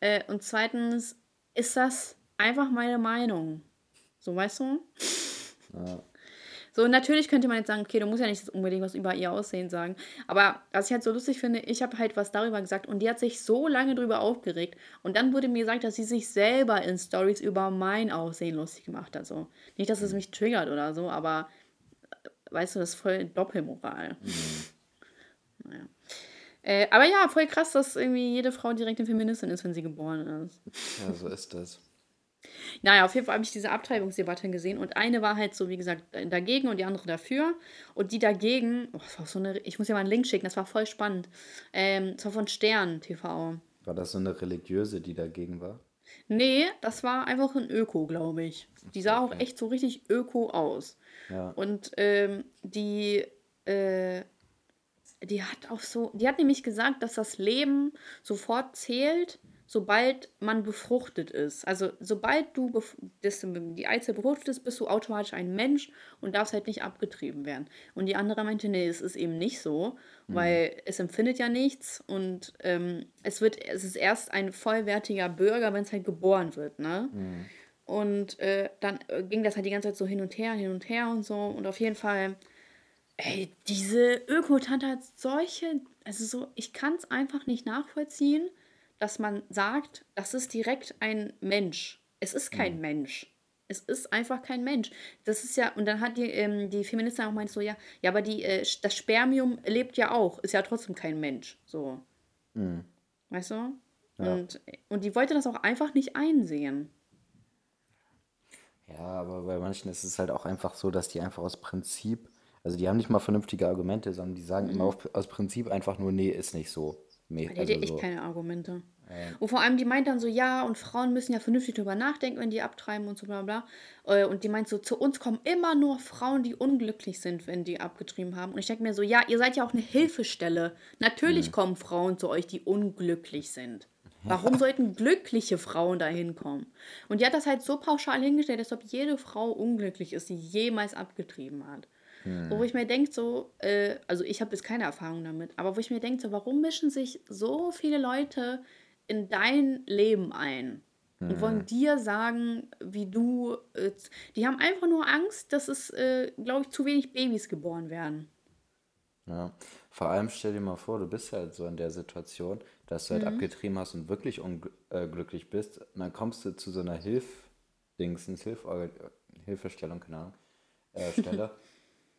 Äh, und zweitens ist das einfach meine Meinung. So, weißt du? So, natürlich könnte man jetzt sagen, okay, du musst ja nicht unbedingt was über ihr Aussehen sagen. Aber was ich halt so lustig finde, ich habe halt was darüber gesagt und die hat sich so lange darüber aufgeregt. Und dann wurde mir gesagt, dass sie sich selber in Stories über mein Aussehen lustig gemacht hat. So. Nicht, dass es mich triggert oder so, aber weißt du, das ist voll Doppelmoral. Naja. Äh, aber ja, voll krass, dass irgendwie jede Frau direkt eine Feministin ist, wenn sie geboren ist. Ja, so ist das. Naja, auf jeden Fall habe ich diese Abtreibungsdebatte gesehen und eine war halt so, wie gesagt, dagegen und die andere dafür. Und die dagegen, oh, das war so eine, ich muss ja mal einen Link schicken, das war voll spannend. Ähm, das war von Stern TV. War das so eine religiöse, die dagegen war? Nee, das war einfach ein Öko, glaube ich. Die sah auch okay. echt so richtig Öko aus. Ja. Und ähm, die, äh, die hat auch so, die hat nämlich gesagt, dass das Leben sofort zählt, sobald man befruchtet ist. Also sobald du das, die Eizelle befruchtet ist, bist du automatisch ein Mensch und darfst halt nicht abgetrieben werden. Und die andere meinte, nee, es ist eben nicht so, weil es empfindet ja nichts und ähm, es wird, es ist erst ein vollwertiger Bürger, wenn es halt geboren wird, ne? Und äh, dann äh, ging das halt die ganze Zeit so hin und her, hin und her und so. Und auf jeden Fall, ey, diese Öko-Tante hat solche, also so, ich kann es einfach nicht nachvollziehen, dass man sagt, das ist direkt ein Mensch. Es ist kein Mensch. Es ist einfach kein Mensch. Das ist ja, und dann hat die, ähm, die Feministin auch meint so, ja, ja, aber die, äh, das Spermium lebt ja auch, ist ja trotzdem kein Mensch. So. Weißt du? Ja. Und, und die wollte das auch einfach nicht einsehen. Ja, aber bei manchen ist es halt auch einfach so, dass die einfach aus Prinzip, also die haben nicht mal vernünftige Argumente, sondern die sagen immer auf, aus Prinzip einfach nur, nee, ist nicht so. Hatte also echt so. keine Argumente. Und vor allem, die meint dann so, ja, und Frauen müssen ja vernünftig drüber nachdenken, wenn die abtreiben und so bla bla. Äh, Und die meint so, zu uns kommen immer nur Frauen, die unglücklich sind, wenn die abgetrieben haben. Und ich denke mir so, ja, ihr seid ja auch eine Hilfestelle. Natürlich kommen Frauen zu euch, die unglücklich sind. Warum [LAUGHS] sollten glückliche Frauen da hinkommen? Und die hat das halt so pauschal hingestellt, als ob jede Frau unglücklich ist, die jemals abgetrieben hat. Wo ich mir denke, so, äh, also ich habe jetzt keine Erfahrung damit, aber wo ich mir denke, so, warum mischen sich so viele Leute in dein Leben ein und wollen dir sagen, wie du. Äh, die haben einfach nur Angst, dass es, äh, glaube ich, zu wenig Babys geboren werden. Ja. Vor allem stell dir mal vor, du bist halt so in der Situation, dass du halt abgetrieben hast und wirklich unglücklich bist. Und dann kommst du zu so einer Hilf-Dingsens, Hilf Hilfestellung, keine Ahnung, äh, Stelle. [LAUGHS]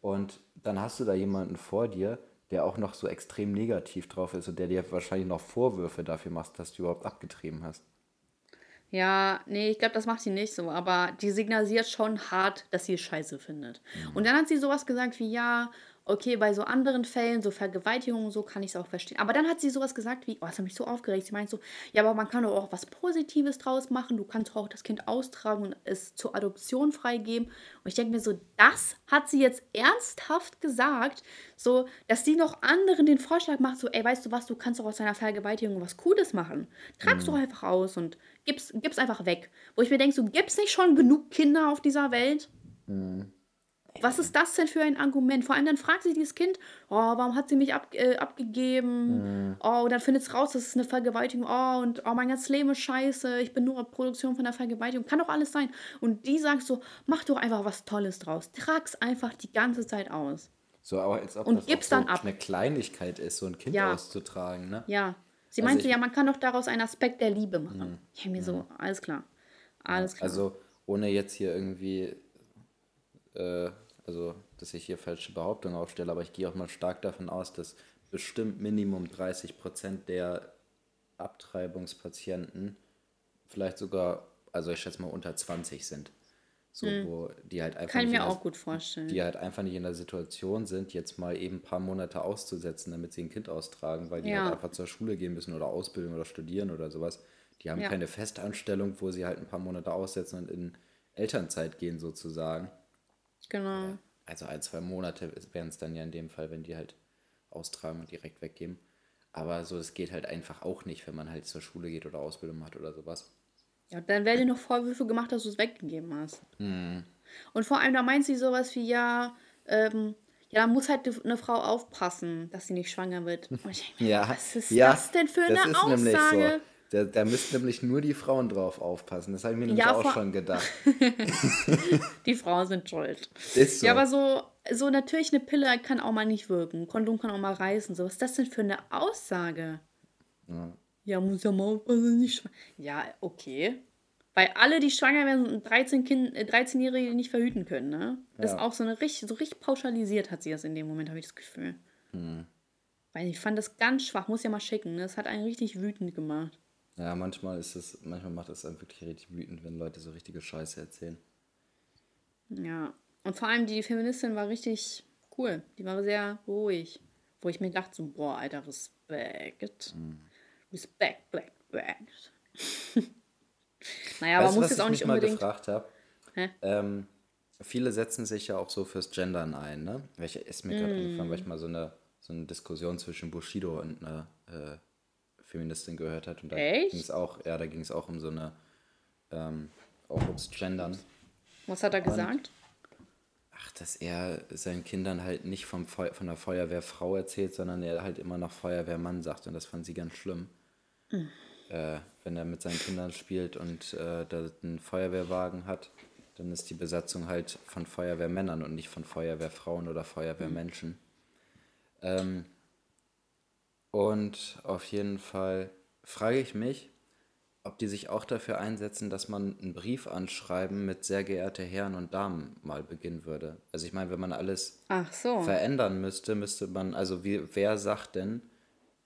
und dann hast du da jemanden vor dir, der auch noch so extrem negativ drauf ist und der dir wahrscheinlich noch Vorwürfe dafür macht, dass du überhaupt abgetrieben hast. Ja, nee, ich glaube, das macht sie nicht so, aber die signalisiert schon hart, dass sie es scheiße findet. Und dann hat sie sowas gesagt wie, ja, okay, bei so anderen Fällen, so Vergewaltigungen und so, kann ich es auch verstehen. Aber dann hat sie sowas gesagt wie, oh, das hat mich so aufgeregt. Sie meint so, ja, aber man kann doch auch was Positives draus machen. Du kannst auch das Kind austragen und es zur Adoption freigeben. Und ich denke mir so, das hat sie jetzt ernsthaft gesagt, so, dass sie noch anderen den Vorschlag macht, so, ey, weißt du was, du kannst doch aus deiner Vergewaltigung was Cooles machen. Trag's doch einfach aus und gib's, gib's einfach weg. Wo ich mir denke, so, gibt's nicht schon genug Kinder auf dieser Welt? Was ist das denn für ein Argument? Vor allem dann fragt sich dieses Kind, oh, warum hat sie mich ab, äh, abgegeben? Oh, und dann findet es raus, das ist eine Vergewaltigung. Oh, und oh, mein ganzes Leben ist scheiße. Ich bin nur Produktion von der Vergewaltigung. Kann doch alles sein. Und die sagt so, mach doch einfach was Tolles draus. Trag's einfach die ganze Zeit aus. So, aber als ob Und das gib's so dann ab. eine Kleinigkeit ist, so ein Kind Ja. auszutragen, ne? Ja. Sie Also meinte ich- ja, man kann doch daraus einen Aspekt der Liebe machen. Ich hab mir so, alles klar. Alles klar. Also ohne jetzt hier irgendwie, äh, also dass ich hier falsche Behauptungen aufstelle, aber ich gehe auch mal stark davon aus, dass bestimmt Minimum 30 Prozent der Abtreibungspatienten vielleicht sogar, also ich schätze mal unter 20 sind. So, wo die halt einfach Hm. kann mir auch gut vorstellen. die halt einfach nicht in der Situation sind, jetzt mal eben ein paar Monate auszusetzen, damit sie ein Kind austragen, weil die Ja. halt einfach zur Schule gehen müssen oder Ausbildung oder studieren oder sowas. Die haben Ja. keine Festanstellung, wo sie halt ein paar Monate aussetzen und in Elternzeit gehen sozusagen. Genau. Also ein, zwei Monate wären es dann ja in dem Fall, wenn die halt austragen und direkt weggeben. Aber so, es geht halt einfach auch nicht, wenn man halt zur Schule geht oder Ausbildung macht oder sowas. Ja, dann werden dir noch Vorwürfe gemacht, dass du es weggegeben hast. Hm. Und vor allem, da meint sie sowas wie, ja, ähm, ja, da muss halt eine Frau aufpassen, dass sie nicht schwanger wird. Und ich denke [LAUGHS] Ja, was ist ja, das denn für das eine Aussage? so. Da, da müssten nämlich nur die Frauen drauf aufpassen. Das habe ich mir nämlich Ja, auch schon gedacht. [LAUGHS] Die Frauen sind schuld. Ist so. Ja, aber so, so natürlich eine Pille kann auch mal nicht wirken. Kondom kann auch mal reißen. So, was ist das denn für eine Aussage? Ja. Ja, muss ja mal aufpassen, nicht. Ja, okay. Weil alle, die schwanger werden, sind 13 kind, äh, 13-Jährige, die nicht verhüten können, ne? Das ist Ja. auch so eine richtig, so richtig pauschalisiert hat sie das in dem Moment, habe ich das Gefühl. Hm. Weil ich fand das ganz schwach, muss ja mal schicken. Ne? Das hat einen richtig wütend gemacht. Ja, manchmal ist es, manchmal macht es einen wirklich richtig wütend, wenn Leute so richtige Scheiße erzählen. Ja. Und vor allem die Feministin war richtig cool. Die war sehr ruhig. Wo ich mir dachte, so, boah, Alter, Respekt. Hm. Respekt, Black, Black. [LAUGHS] naja, aber weißt du, muss jetzt ich auch nicht mal unbedingt. gefragt habe? Ähm, viele setzen sich ja auch so fürs Gendern ein, ne? Welche ist mir gerade eingefallen, weil ich mal so eine, so eine Diskussion zwischen Bushido und einer äh, Feministin gehört hat. Und da ging es auch, ja, da ging es auch um so eine, ähm, auch ums Gendern. Was hat er gesagt? Ach, dass er seinen Kindern halt nicht vom Feu von der Feuerwehrfrau erzählt, sondern er halt immer noch Feuerwehrmann sagt. Und das fand sie ganz schlimm. Äh, wenn er mit seinen Kindern spielt und äh, da einen Feuerwehrwagen hat, dann ist die Besatzung halt von Feuerwehrmännern und nicht von Feuerwehrfrauen oder Feuerwehrmenschen. Ähm, und auf jeden Fall frage ich mich, ob die sich auch dafür einsetzen, dass man einen Brief anschreiben mit sehr geehrte Herren und Damen mal beginnen würde. Also ich meine, wenn man alles so. verändern müsste, müsste man, also wie, wer sagt denn,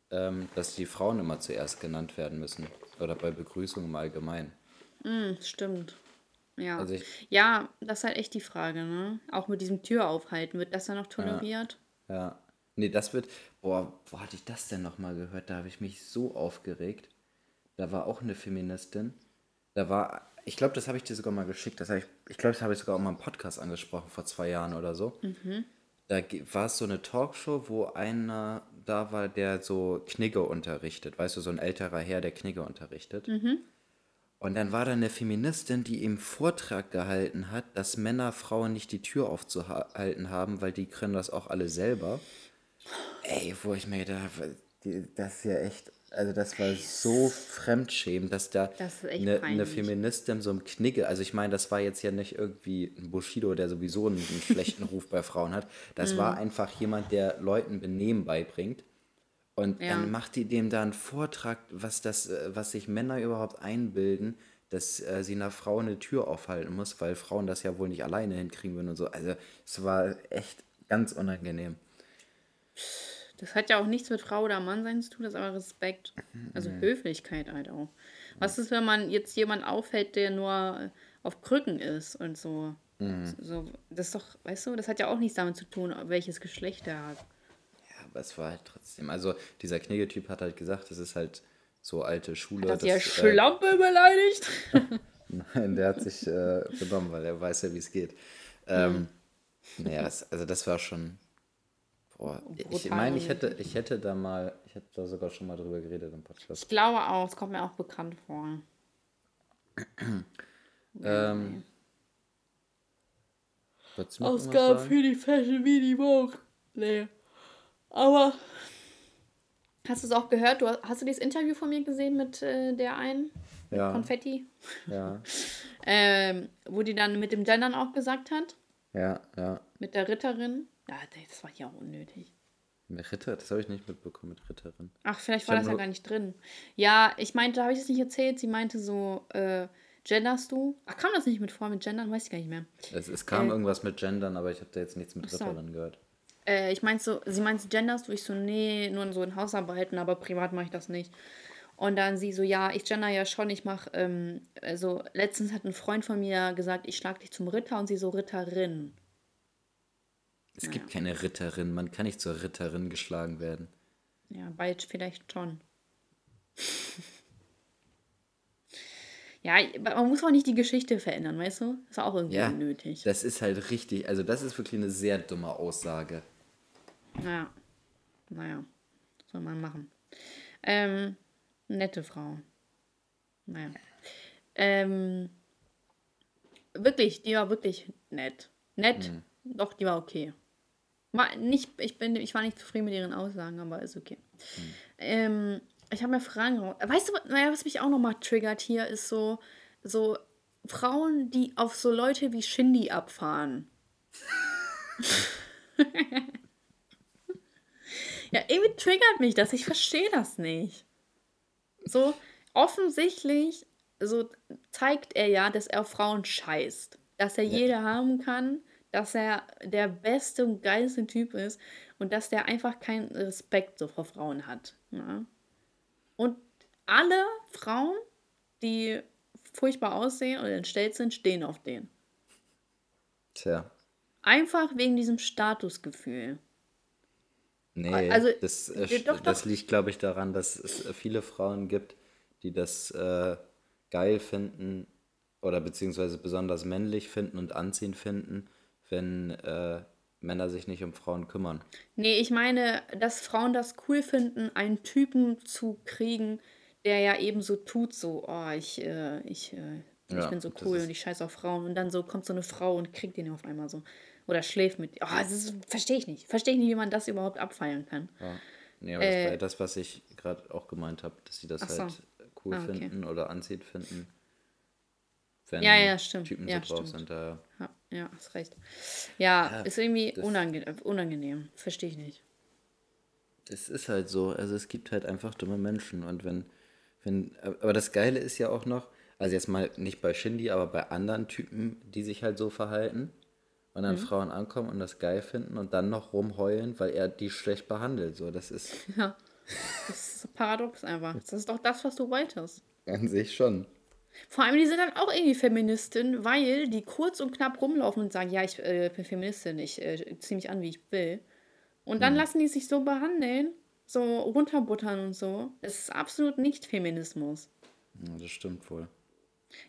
ähm, dass die Frauen immer zuerst genannt werden müssen? Oder bei Begrüßungen im Allgemeinen. Hm, stimmt. Ja. Also ich, Ja, das ist halt echt die Frage, ne? Auch mit diesem Tür aufhalten, wird das dann noch toleriert? ja. Nee, das wird. Boah, wo hatte ich das denn nochmal gehört? Da habe ich mich so aufgeregt. Da war auch eine Feministin. Da war. Ich glaube, das habe ich dir sogar mal geschickt. Das ich ich glaube, das habe ich sogar auch mal im Podcast angesprochen, vor zwei Jahren oder so. Da ge- war es so eine Talkshow, wo einer da war, der so Knigge unterrichtet. Weißt du, so ein älterer Herr, der Knigge unterrichtet. Und dann war da eine Feministin, die ihm Vortrag gehalten hat, dass Männer Frauen nicht die Tür aufzuhalten haben, weil die können das auch alle selber. Ey, wo ich mir gedacht habe, das ist ja echt, also das war so fremdschämend, dass da eine, eine. Feministin so einem Knigge, also ich meine, das war jetzt ja nicht irgendwie ein Bushido, der sowieso einen, einen schlechten Ruf bei Frauen hat. Das Mhm. war einfach jemand, der Leuten Benehmen beibringt. Und Ja. dann macht die dem da einen Vortrag, was das, äh, was sich Männer überhaupt einbilden, dass äh, sie einer Frau eine Tür aufhalten muss, weil Frauen das ja wohl nicht alleine hinkriegen würden und so. Also es war echt ganz unangenehm. Das hat ja auch nichts mit Frau oder Mann sein zu tun, das ist aber Respekt. Also Höflichkeit halt auch. Was ist, wenn man jetzt jemand aufhält, der nur äh, auf Krücken ist und so? so? Das ist doch, weißt du, das hat ja auch nichts damit zu tun, welches Geschlecht er hat. Ja, aber es war halt trotzdem. Also dieser Knigge-Typ hat halt gesagt, das ist halt so alte Schule. Hat der das, Schlampe beleidigt? [LAUGHS] Nein, der hat sich äh, benommen, weil er weiß ja, wie es geht. Ähm, Naja, das, also das war schon. Boah, ich meine, ich hätte, ich hätte da mal, ich hätte da sogar schon mal drüber geredet im Podcast. Ich glaube auch, es kommt mir auch bekannt vor. [CLEARS THROAT] Ähm, wolltest du noch irgendwas Ausgabe sagen? für die Fashion Mini Vogue. Nee. Aber. Hast du es auch gehört? Du, hast hast du dieses Interview von mir gesehen mit äh, der einen? Ja, Konfetti? ja, [LAUGHS] Ähm, wo die dann mit dem Gendern auch gesagt hat? ja, ja. Mit der Ritterin? Ja, das war ja auch unnötig. Mit Ritter, das habe ich nicht mitbekommen mit Ritterin. Ach, vielleicht Ich war das ja gar nicht drin. Ja, ich meinte, habe ich das nicht erzählt? Sie meinte so, äh, genderst du? Ach, kam das nicht mit vor mit gendern? Weiß ich gar nicht mehr. Es, es kam Äh, irgendwas mit Gendern, aber ich habe da jetzt nichts mit so. Ritterin gehört. Äh, ich meinte so, sie meinte, genderst du? Ich so, nee, nur so in Hausarbeiten, aber privat mache ich das nicht. Und dann sie so, ja, ich gender ja schon, ich mache, ähm, also letztens hat ein Freund von mir gesagt, ich schlag dich zum Ritter und sie so Ritterin. Es gibt keine Ritterin, man kann nicht zur Ritterin geschlagen werden. Ja, bald vielleicht schon. ja, man muss auch nicht die Geschichte verändern, weißt du? Ist auch irgendwie Ja, unnötig. das ist halt richtig, also das ist wirklich eine sehr dumme Aussage. Naja. Naja. Soll man machen. Ähm, nette Frau. Naja. Ähm, wirklich, die war wirklich nett. Nett, doch, die war okay. War nicht, ich, bin, ich war nicht zufrieden mit ihren Aussagen, aber ist okay. Ähm, ich habe mir Fragen. Weißt du, was- naja, was mich auch nochmal triggert hier, ist so, so Frauen, die auf so Leute wie Shindy abfahren. [LAUGHS] Ja, irgendwie triggert mich das. Ich verstehe das nicht. So offensichtlich so zeigt er ja, dass er auf Frauen scheißt. Dass er jede haben kann, dass er der beste und geilste Typ ist und dass der einfach keinen Respekt so vor Frauen hat. Ja? Und alle Frauen, die furchtbar aussehen oder entstellt sind, stehen auf den. Tja, Einfach wegen diesem Statusgefühl. nee, Also, das, äh, ja, doch, das doch. liegt, glaube ich, daran, dass es viele Frauen gibt, die das äh, geil finden oder beziehungsweise besonders männlich finden und anziehend finden, wenn äh, Männer sich nicht um Frauen kümmern. Nee, ich meine, dass Frauen das cool finden, einen Typen zu kriegen, der ja eben so tut, so, oh, ich, äh, ich, äh, ich Ja, bin so cool und ich scheiße auf Frauen. Und dann so kommt so eine Frau und kriegt den auf einmal so. Oder schläft mit. Oh, das verstehe ich nicht. Verstehe ich nicht, wie man das überhaupt abfeiern kann. Ja. Nee, aber das war ja das, was ich gerade auch gemeint habe, dass sie das Äh. So. halt cool Ah, okay. finden oder anziehend finden. Wenn Ja, ja, stimmt. Typen Ja, so drauf stimmt. sind. Da, Ja, ja hast recht. Ja, Ja, ist irgendwie unange unangenehm. Verstehe ich nicht. es ist halt so, also es gibt halt einfach dumme Menschen und wenn, wenn, aber das Geile ist ja auch noch, also jetzt mal nicht bei Shindy, aber bei anderen Typen, die sich halt so verhalten und Mhm. dann Frauen ankommen und das geil finden und dann noch rumheulen, weil er die schlecht behandelt, so, das ist Ja. Das ist paradox einfach. Das ist doch das, was du wolltest. an sich schon. Vor allem, die sind dann auch irgendwie Feministin, weil die kurz und knapp rumlaufen und sagen, ja, ich äh, bin Feministin, ich äh, ziehe mich an, wie ich will. Und dann lassen die sich so behandeln, so runterbuttern und so. Das ist absolut nicht Feminismus. Ja, das stimmt wohl.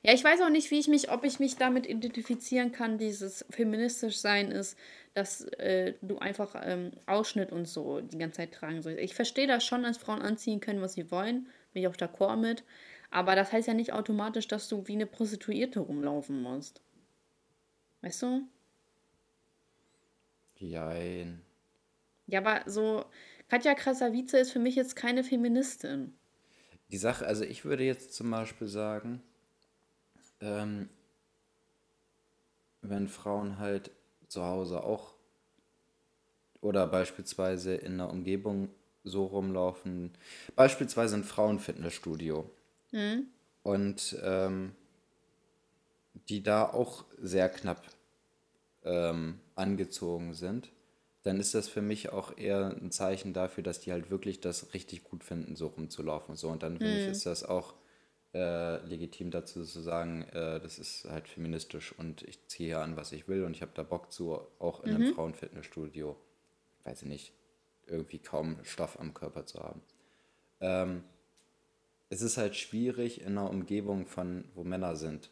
Ja, ich weiß auch nicht, wie ich mich, ob ich mich damit identifizieren kann, dieses feministisch sein ist, dass äh, du einfach ähm, Ausschnitt und so die ganze Zeit tragen sollst. Ich verstehe das schon, dass Frauen anziehen können, was sie wollen. Bin ich auch d'accord mit. Aber das heißt ja nicht automatisch, dass du wie eine Prostituierte rumlaufen musst. Weißt du? Jein. Ja, aber so, Katja Krasavice ist für mich jetzt keine Feministin. Die Sache, also ich würde jetzt zum Beispiel sagen, ähm, wenn Frauen halt zu Hause auch oder beispielsweise in einer Umgebung so rumlaufen, beispielsweise ein Frauenfitnessstudio Hm? und ähm, die da auch sehr knapp ähm, angezogen sind, dann ist das für mich auch eher ein Zeichen dafür, dass die halt wirklich das richtig gut finden, so rumzulaufen. So, und dann finde ich, ist das auch äh, legitim dazu zu sagen, äh, das ist halt feministisch und ich ziehe hier an, was ich will und ich habe da Bock zu, auch in einem Frauenfitnessstudio, weiß ich nicht, irgendwie kaum Stoff am Körper zu haben. Ähm, es ist halt schwierig in einer Umgebung von, wo Männer sind,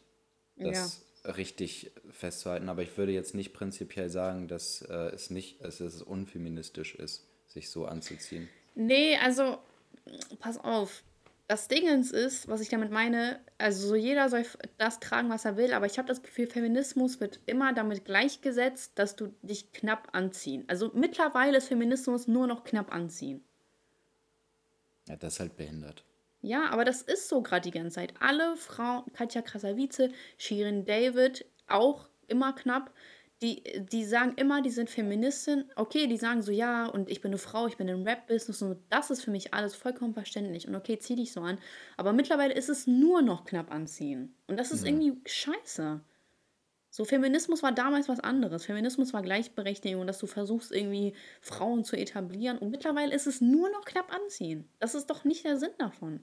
das richtig festzuhalten. Aber ich würde jetzt nicht prinzipiell sagen, dass äh, es nicht, dass es unfeministisch ist, sich so anzuziehen. Nee, also, pass auf. Das Dingens ist, was ich damit meine, also so jeder soll das tragen, was er will, aber ich habe das Gefühl, Feminismus wird immer damit gleichgesetzt, dass du dich knapp anziehen. Also mittlerweile ist Feminismus nur noch knapp anziehen. Ja, das ist halt behindert. Ja, aber das ist so gerade die ganze Zeit. Alle Frauen, Katja Krasavice, Shirin David, auch immer knapp, die, die sagen immer, die sind Feministin. Okay, die sagen so, ja, und ich bin eine Frau, ich bin im Rap-Business und das ist für mich alles vollkommen verständlich. Und okay, zieh dich so an. Aber mittlerweile ist es nur noch knapp anziehen. Und das ist irgendwie scheiße. So, Feminismus war damals was anderes. Feminismus war Gleichberechtigung, dass du versuchst, irgendwie Frauen zu etablieren. Und mittlerweile ist es nur noch knapp anziehen. Das ist doch nicht der Sinn davon.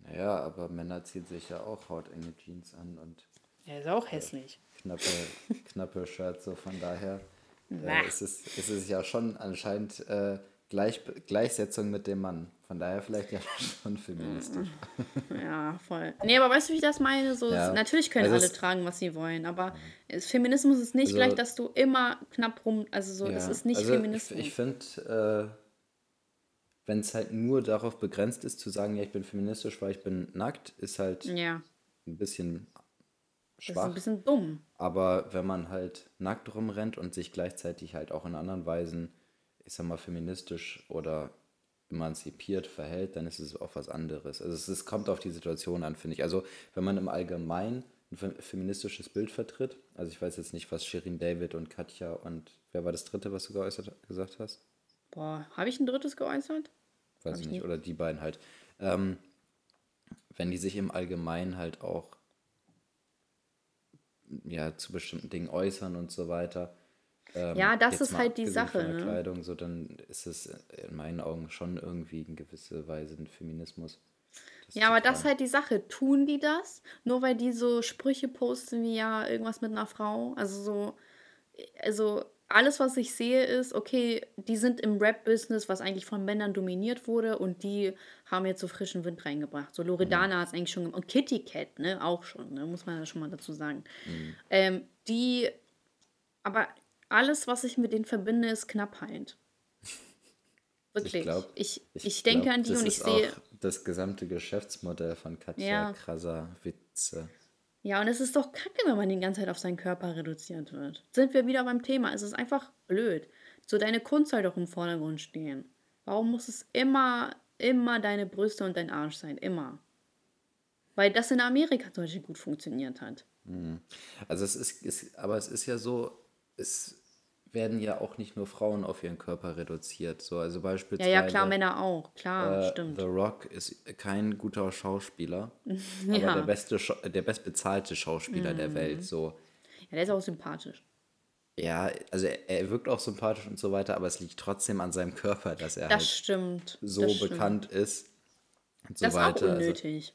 Naja, aber Männer ziehen sich ja auch hautenge Jeans an und Ja, ist auch hässlich. knappe, knappe Shirts, so von daher Na. äh, ist, es, ist es ja schon anscheinend äh, Gleich, Gleichsetzung mit dem Mann. Von daher vielleicht ja [LAUGHS] schon feministisch. [LAUGHS] Ja, voll. Nee, aber weißt du, wie ich das meine? So, Ja. Natürlich können Also alle es- tragen, was sie wollen, aber es, Feminismus ist nicht Also- gleich, dass du immer knapp rum, also so, das Ja, ist nicht also Feminismus. Ich, ich finde, äh, wenn es halt nur darauf begrenzt ist, zu sagen, ja, ich bin feministisch, weil ich bin nackt, ist halt ja, ein bisschen das ist schwach. ein bisschen dumm. Aber wenn man halt nackt rumrennt und sich gleichzeitig halt auch in anderen Weisen, ich sag mal, feministisch oder emanzipiert verhält, dann ist es auch was anderes. Also es, es kommt auf die Situation an, finde ich. Also wenn man im Allgemeinen ein fe- feministisches Bild vertritt, also ich weiß jetzt nicht, was Shirin David und Katja und wer war das dritte, was du geäußert, gesagt hast? Boah, habe ich ein drittes geäußert? weiß Hab ich ich nicht, oder die beiden halt, ähm, wenn die sich im Allgemeinen halt auch ja, zu bestimmten Dingen äußern und so weiter. Ähm, Ja, das ist halt die Sache, ne? Kleidung, so dann ist es in meinen Augen schon irgendwie in gewisser Weise ein Feminismus. Ja, aber das ist halt die Sache. Tun die das? Nur weil die so Sprüche posten wie ja irgendwas mit einer Frau? Also so, also alles, was ich sehe, ist, okay, die sind im Rap-Business, was eigentlich von Männern dominiert wurde und die haben jetzt so frischen Wind reingebracht. So Loredana hat es eigentlich schon gemacht. Und Kitty Cat, ne, auch schon, ne, muss man ja schon mal dazu sagen. Ähm, die, aber alles, was ich mit denen verbinde, ist Knappheit. Wirklich. glaub- ich, ich, denke glaub, an die und ich ist sehe. Das gesamte Geschäftsmodell von Katja Ja. Krasavice. Ja, und es ist doch kacke, wenn man die ganze Zeit auf seinen Körper reduziert wird. Sind wir wieder beim Thema. Es ist einfach blöd. So, deine Kunst soll doch im Vordergrund stehen. Warum muss es immer, immer deine Brüste und dein Arsch sein? Immer. Weil das in Amerika zum Beispiel gut funktioniert hat. Also es ist, ist, aber es ist ja so, es werden ja auch nicht nur Frauen auf ihren Körper reduziert. So, also Ja, beispielsweise ja, klar, Männer auch. Klar, äh, stimmt. The Rock ist kein guter Schauspieler, [LAUGHS] aber Ja. der beste, der bestbezahlte Schauspieler Mhm. der Welt. So, Ja, der ist auch sympathisch. ja, also er, er wirkt auch sympathisch und so weiter, aber es liegt trotzdem an seinem Körper, dass er Das halt stimmt. so das stimmt. bekannt ist und so Das ist auch weiter. Also, unnötig.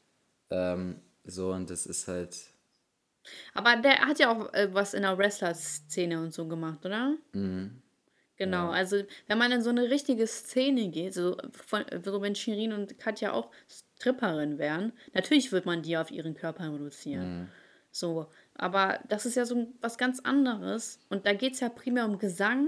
ähm, So, und das ist halt. Aber der hat ja auch äh, was in der Wrestler-Szene und so gemacht, oder? Mhm. Genau, Ja. also wenn man in so eine richtige Szene geht, so, von, so wenn Shirin und Katja auch Stripperin wären, natürlich wird man die auf ihren Körper reduzieren. Mhm. So, aber das ist ja so was ganz anderes. Und da geht es ja primär um Gesang,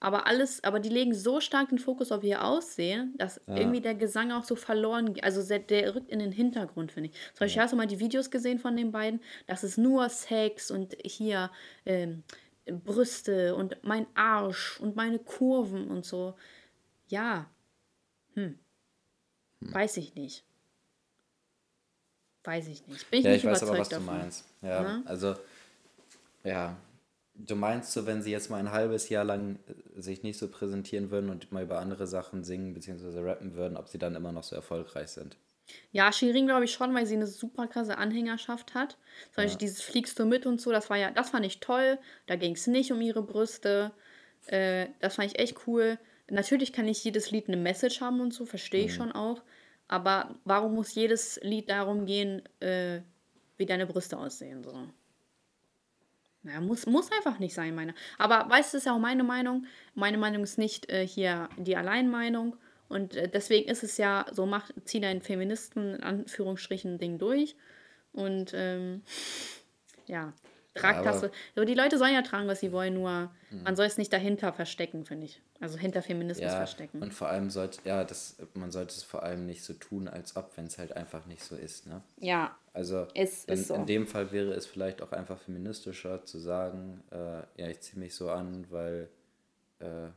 aber alles, aber die legen so stark den Fokus auf ihr Aussehen, dass Ja. irgendwie der Gesang auch so verloren geht. Also der, der rückt in den Hintergrund, finde ich. Zum Beispiel hast du mal die Videos gesehen von den beiden, das ist nur Sex und hier ähm, Brüste und mein Arsch und meine Kurven und so. Ja. Hm. Weiß ich nicht. Weiß ich nicht. Bin ich Ja, nicht ich weiß aber, überzeugt was du davon. meinst. Ja, Ne? also, ja. Du meinst so, wenn sie jetzt mal ein halbes Jahr lang äh, sich nicht so präsentieren würden und mal über andere Sachen singen bzw. rappen würden, ob sie dann immer noch so erfolgreich sind? Ja, Shirin glaube ich schon, weil sie eine super krasse Anhängerschaft hat. Zum Beispiel dieses Fliegst du mit und so, das war ja, das fand ich toll. Da ging es nicht um ihre Brüste. Äh, das fand ich echt cool. Natürlich kann nicht jedes Lied eine Message haben und so, verstehe ich schon auch. Aber warum muss jedes Lied darum gehen, äh, wie deine Brüste aussehen? So. Naja, muss, muss einfach nicht sein, meine. Aber weißt du, das ist ja auch meine Meinung. Meine Meinung ist nicht äh, hier die Alleinmeinung. Und äh, deswegen ist es ja so, mach, zieh dein Feministen in Anführungsstrichen Ding durch. Und ähm, ja, trag Ja, das. aber- so. Aber die Leute sollen ja tragen, was sie wollen, nur man soll es nicht dahinter verstecken, finde ich. Also hinter Feminismus Ja, verstecken. und vor allem sollte, ja, das, man sollte es vor allem nicht so tun, als ob, wenn es halt einfach nicht so ist, ne? ja, Also Es in, ist so. in dem Fall wäre es vielleicht auch einfach feministischer zu sagen, äh, ja, ich ziehe mich so an, weil äh,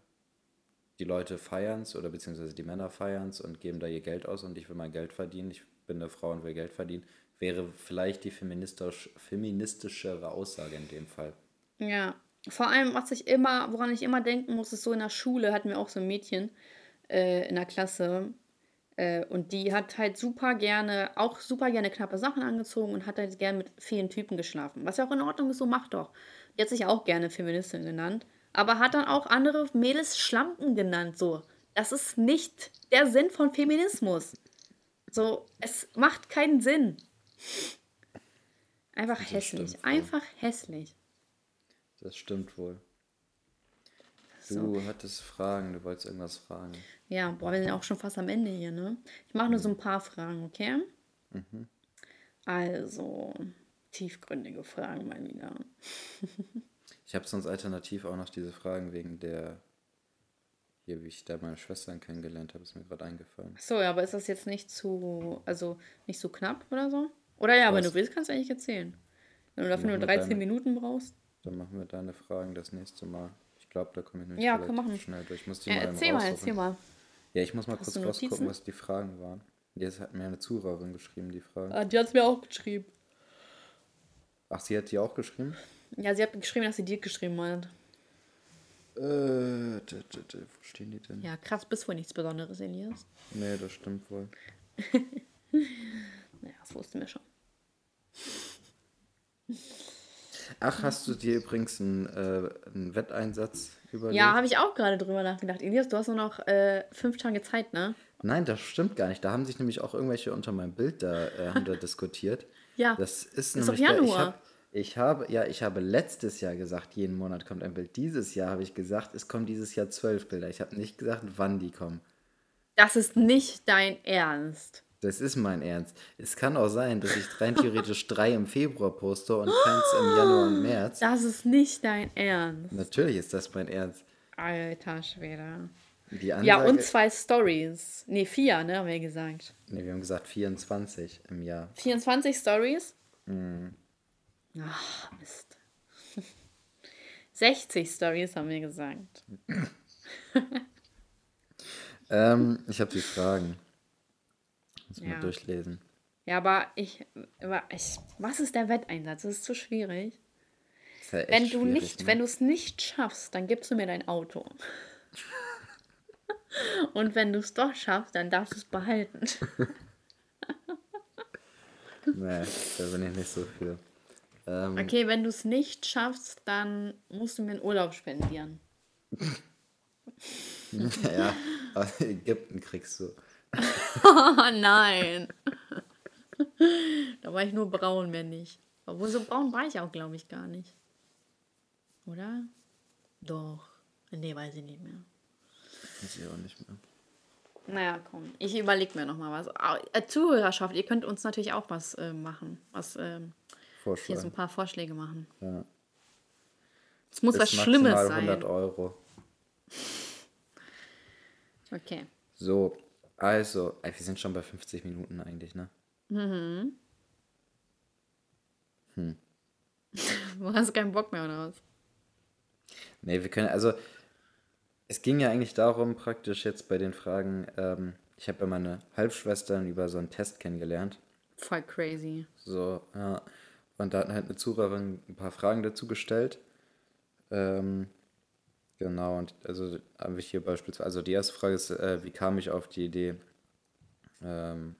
die Leute feiern es oder beziehungsweise die Männer feiern es und geben da ihr Geld aus und ich will mein Geld verdienen, ich bin eine Frau und will Geld verdienen, wäre vielleicht die feministisch, feministischere Aussage in dem Fall. Ja, vor allem, was ich immer, woran ich immer denken muss, ist so in der Schule hatten wir auch so ein Mädchen äh, in der Klasse und die hat halt super gerne, auch super gerne knappe Sachen angezogen und hat halt gerne mit vielen Typen geschlafen. Was ja auch in Ordnung ist, so macht doch. Die hat sich auch gerne Feministin genannt, aber hat dann auch andere Mädels Schlampen genannt, so. Das ist nicht der Sinn von Feminismus. So, es macht keinen Sinn. Einfach Das hässlich. stimmt. Einfach hässlich. Das stimmt wohl. Du So. hattest Fragen, du wolltest irgendwas fragen. Ja, boah, wir sind auch schon fast am Ende hier, ne? Ich mache nur so ein paar Fragen, okay? Also, tiefgründige Fragen mal wieder. [LAUGHS] Ich habe sonst alternativ auch noch diese Fragen wegen der, hier, wie ich da meine Schwestern kennengelernt habe, ist mir gerade eingefallen. Achso, ja, aber ist das jetzt nicht zu, also nicht zu knapp oder so? Oder ja, wenn Was? du willst, kannst du eigentlich erzählen. Wenn du dafür nur Machen wir 13 deine- Minuten brauchst. Dann machen wir deine Fragen das nächste Mal. Ich glaube, da komme ich nicht Ja, können machen. schnell durch. Ich muss die Äh, mal erzähl mal, erzähl mal. Ja, ich muss mal Hast kurz rausgucken, was die Fragen waren. Jetzt hat mir eine Zuhörerin geschrieben, die Fragen. Ah, die hat es mir auch geschrieben. Ach, sie hat die auch geschrieben? Ja, sie hat geschrieben, dass sie dir geschrieben hat. Äh, wo stehen die denn? Ja, krass, bist wohl nichts Besonderes, Elias. Nee, das stimmt wohl. [LAUGHS] Naja, das wussten wir schon. Ach, hast du dir übrigens einen, äh, einen Wetteinsatz überlegt? Ja, habe ich auch gerade drüber nachgedacht. Elias, du hast nur noch äh, fünf Tage Zeit, ne? Nein, das stimmt gar nicht. Da haben sich nämlich auch irgendwelche unter meinem Bild da, äh, haben da [LAUGHS] diskutiert. Ja. Das ist, Ist doch nämlich der- ich Januar. hab, ich habe, ja, ich habe letztes Jahr gesagt, jeden Monat kommt ein Bild. Dieses Jahr habe ich gesagt, es kommen dieses Jahr zwölf Bilder. Ich habe nicht gesagt, wann die kommen. Das ist nicht dein Ernst. Das ist mein Ernst. Es kann auch sein, dass ich rein theoretisch drei im Februar poste und keins im Januar und März. Das ist nicht dein Ernst. Natürlich ist das mein Ernst. Alter Schwede. Ansage, Ja, und zwei Stories. Nee, vier, ne, haben wir gesagt. Nee, wir haben gesagt 24 im Jahr. 24 Stories? Mhm. Ach, Mist. [LAUGHS] 60 Stories haben wir gesagt. [LAUGHS] Ähm, ich habe die Fragen. Muss Ja. mal durchlesen. Ja, aber ich, aber ich. Was ist der Wetteinsatz? Das ist zu schwierig. Ist ja Wenn du nicht, ne? wenn du es nicht schaffst, dann gibst du mir dein Auto. [LAUGHS] Und wenn du es doch schaffst, dann darfst du es behalten. [LAUGHS] Nee, da bin ich nicht so für. Ähm, Okay, wenn du es nicht schaffst, dann musst du mir einen Urlaub spendieren. [LAUGHS] ja, aus Ägypten kriegst du. Oh [LAUGHS] nein. Da war ich nur braun, mehr nicht. Obwohl so braun war ich auch, glaube ich, gar nicht. Oder? Doch. Nee, weiß ich nicht mehr. Weiß ich auch nicht mehr. Naja, komm. Ich überlege mir nochmal was. Äh, Zuhörerschaft, ihr könnt uns natürlich auch was äh, machen. Was, ähm, hier so ein paar Vorschläge machen. Ja. Es muss Bis was Schlimmes maximal sein. 100 Euro. [LAUGHS] Okay. So, also, ey, wir sind schon bei 50 Minuten eigentlich, ne? [LAUGHS] Du hast keinen Bock mehr, oder was? Nee, wir können, also, es ging ja eigentlich darum, praktisch jetzt bei den Fragen, ähm, ich habe ja meine Halbschwestern über so einen Test kennengelernt. Voll crazy. So, ja. Und da hat halt eine Zuhörerin ein paar Fragen dazu gestellt. Ähm, genau, und also habe ich hier beispielsweise, also die erste Frage ist, äh, wie kam ich auf die Idee, ähm,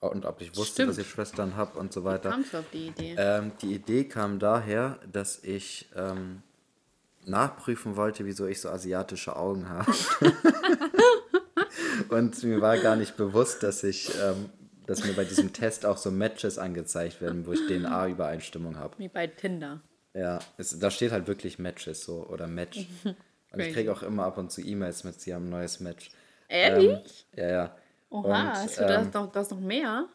und ob ich wusste, Stimmt. dass ich Schwestern habe und so Wie weiter. kamst du auf die Idee? Ähm, die Idee kam daher, dass ich ähm, nachprüfen wollte, wieso ich so asiatische Augen habe. [LAUGHS] und mir war gar nicht bewusst, dass ich, ähm, dass mir bei diesem Test auch so Matches angezeigt werden, wo ich DNA-Übereinstimmung habe. Wie bei Tinder. Ja, es, da steht halt wirklich Matches so oder Match. [LAUGHS] Und ich kriege auch immer ab und zu E-Mails mit, sie haben ein neues Match. Ehrlich? Ähm, ja, ja. Oha, und, hast du das ähm, noch, das noch mehr?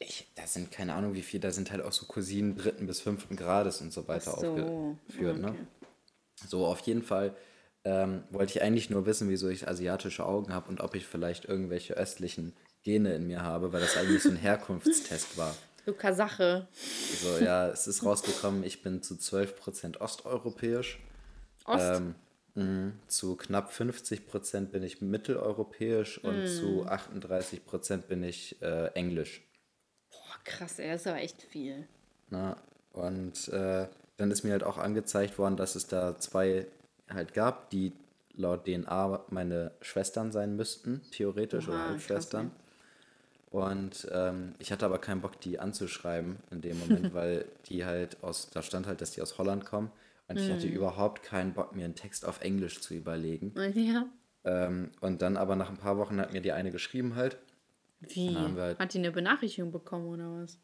Ich, da sind keine Ahnung wie viel, da sind halt auch so Cousinen dritten bis fünften Grades und so weiter Ach so, aufgeführt. Ne? okay. So, auf jeden Fall ähm, wollte ich eigentlich nur wissen, wieso ich asiatische Augen habe und ob ich vielleicht irgendwelche östlichen Gene in mir habe, weil das eigentlich so ein [LAUGHS] Herkunftstest war. Du Kasache. So, ja, es ist rausgekommen, ich bin zu 12% osteuropäisch. Ost. Ähm, mh, zu knapp 50% bin ich mitteleuropäisch und zu 38% bin ich äh, englisch. Boah, krass, das ist aber echt viel. Na, und äh, dann ist mir halt auch angezeigt worden, dass es da zwei halt gab, die laut DNA meine Schwestern sein müssten, theoretisch, Oha, oder krass, Halbschwestern. Und ähm, ich hatte aber keinen Bock, die anzuschreiben in dem Moment, [LAUGHS] weil die halt aus, da stand halt, dass die aus Holland kommen. Und ich hatte Mhm. überhaupt keinen Bock, mir einen Text auf Englisch zu überlegen. [LAUGHS] Ja. Ähm, und dann aber nach ein paar Wochen hat mir die eine geschrieben halt. Wie? Halt- Hat die eine Benachrichtigung bekommen oder was?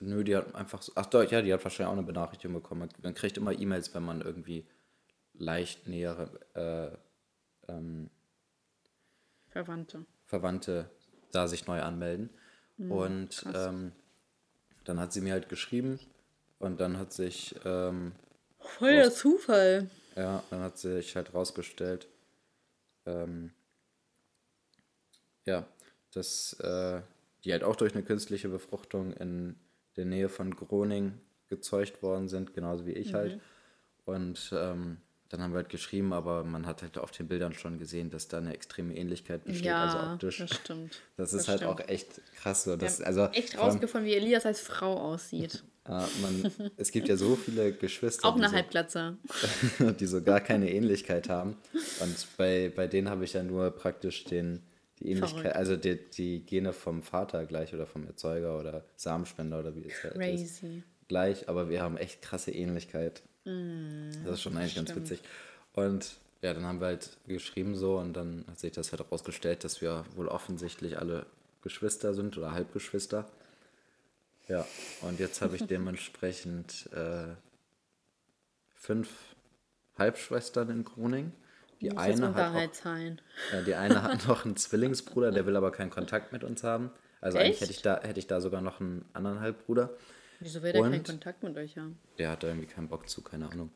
Nö, die hat einfach so. Ach doch, ja, die hat wahrscheinlich auch eine Benachrichtigung bekommen. Man- Man kriegt immer E-Mails, wenn man irgendwie leicht nähere äh, ähm, Verwandte. Verwandte da sich neu anmelden. und ähm, dann hat sie mir halt geschrieben und dann hat sich, ähm, Voll der Zufall. ja, dann hat sich halt rausgestellt, ähm, ja, dass äh, die halt auch durch eine künstliche Befruchtung in der Nähe von Groningen gezeugt worden sind, genauso wie ich halt. Und ähm, dann haben wir halt geschrieben, aber man hat halt auf den Bildern schon gesehen, dass da eine extreme Ähnlichkeit besteht, also Ja, optisch. das stimmt. [LAUGHS] Das Das ist halt stimmt. auch echt krass. So. Das, also, echt rausgefunden, wie Elias als Frau aussieht. [LAUGHS] äh, man, es gibt ja so viele Geschwister, Auch eine so, Halbglatze. [LAUGHS] die so gar keine Ähnlichkeit haben. Und bei, bei denen habe ich ja nur praktisch den, die Ähnlichkeit, Verrückt. also die, die Gene vom Vater gleich oder vom Erzeuger oder Samenspender oder wie es halt ist. Crazy. Gleich, aber wir haben echt krasse Ähnlichkeit. Das ist schon eigentlich ganz Mm, stimmt. witzig. Und ja, dann haben wir halt geschrieben so und dann hat sich das halt herausgestellt, dass wir wohl offensichtlich alle Geschwister sind oder Halbgeschwister. Ja, und jetzt habe ich [LAUGHS] dementsprechend äh, fünf Halbschwestern in Groningen. Die Muss eine, hat auch, ja, die eine hat [LAUGHS] noch einen Zwillingsbruder, der will aber keinen Kontakt mit uns haben. Also eigentlich Echt? hätte ich, da, hätte ich da sogar noch einen anderen Halbbruder. Wieso will der keinen Und- Kontakt mit euch haben? Der hat da irgendwie keinen Bock zu, keine Ahnung.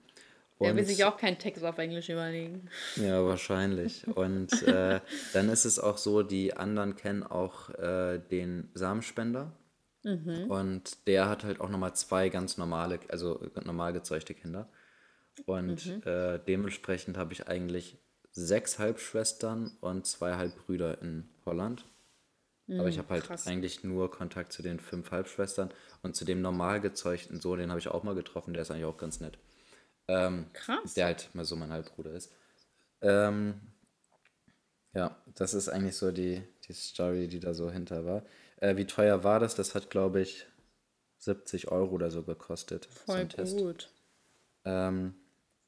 Der will Und- sich auch keinen Text auf Englisch überlegen. Ja, wahrscheinlich. [LAUGHS] Und äh, dann ist es auch so, die anderen kennen auch äh, den Samenspender. Und der hat halt auch nochmal zwei ganz normale, also normal gezeugte Kinder. Und äh, dementsprechend habe ich eigentlich sechs Halbschwestern und zwei Halbbrüder in Holland. Aber ich habe halt krass. eigentlich nur Kontakt zu den fünf Halbschwestern und zu dem normal gezeugten Sohn, den habe ich auch mal getroffen, der ist eigentlich auch ganz nett. Krass. Der halt mal so mein Halbbruder ist. Ähm, ja, das ist eigentlich so die, die Story, die da so hinter war. Äh, wie teuer war das? Das hat, glaube ich, 70 Euro oder so gekostet. so Voll Test. gut. Ähm,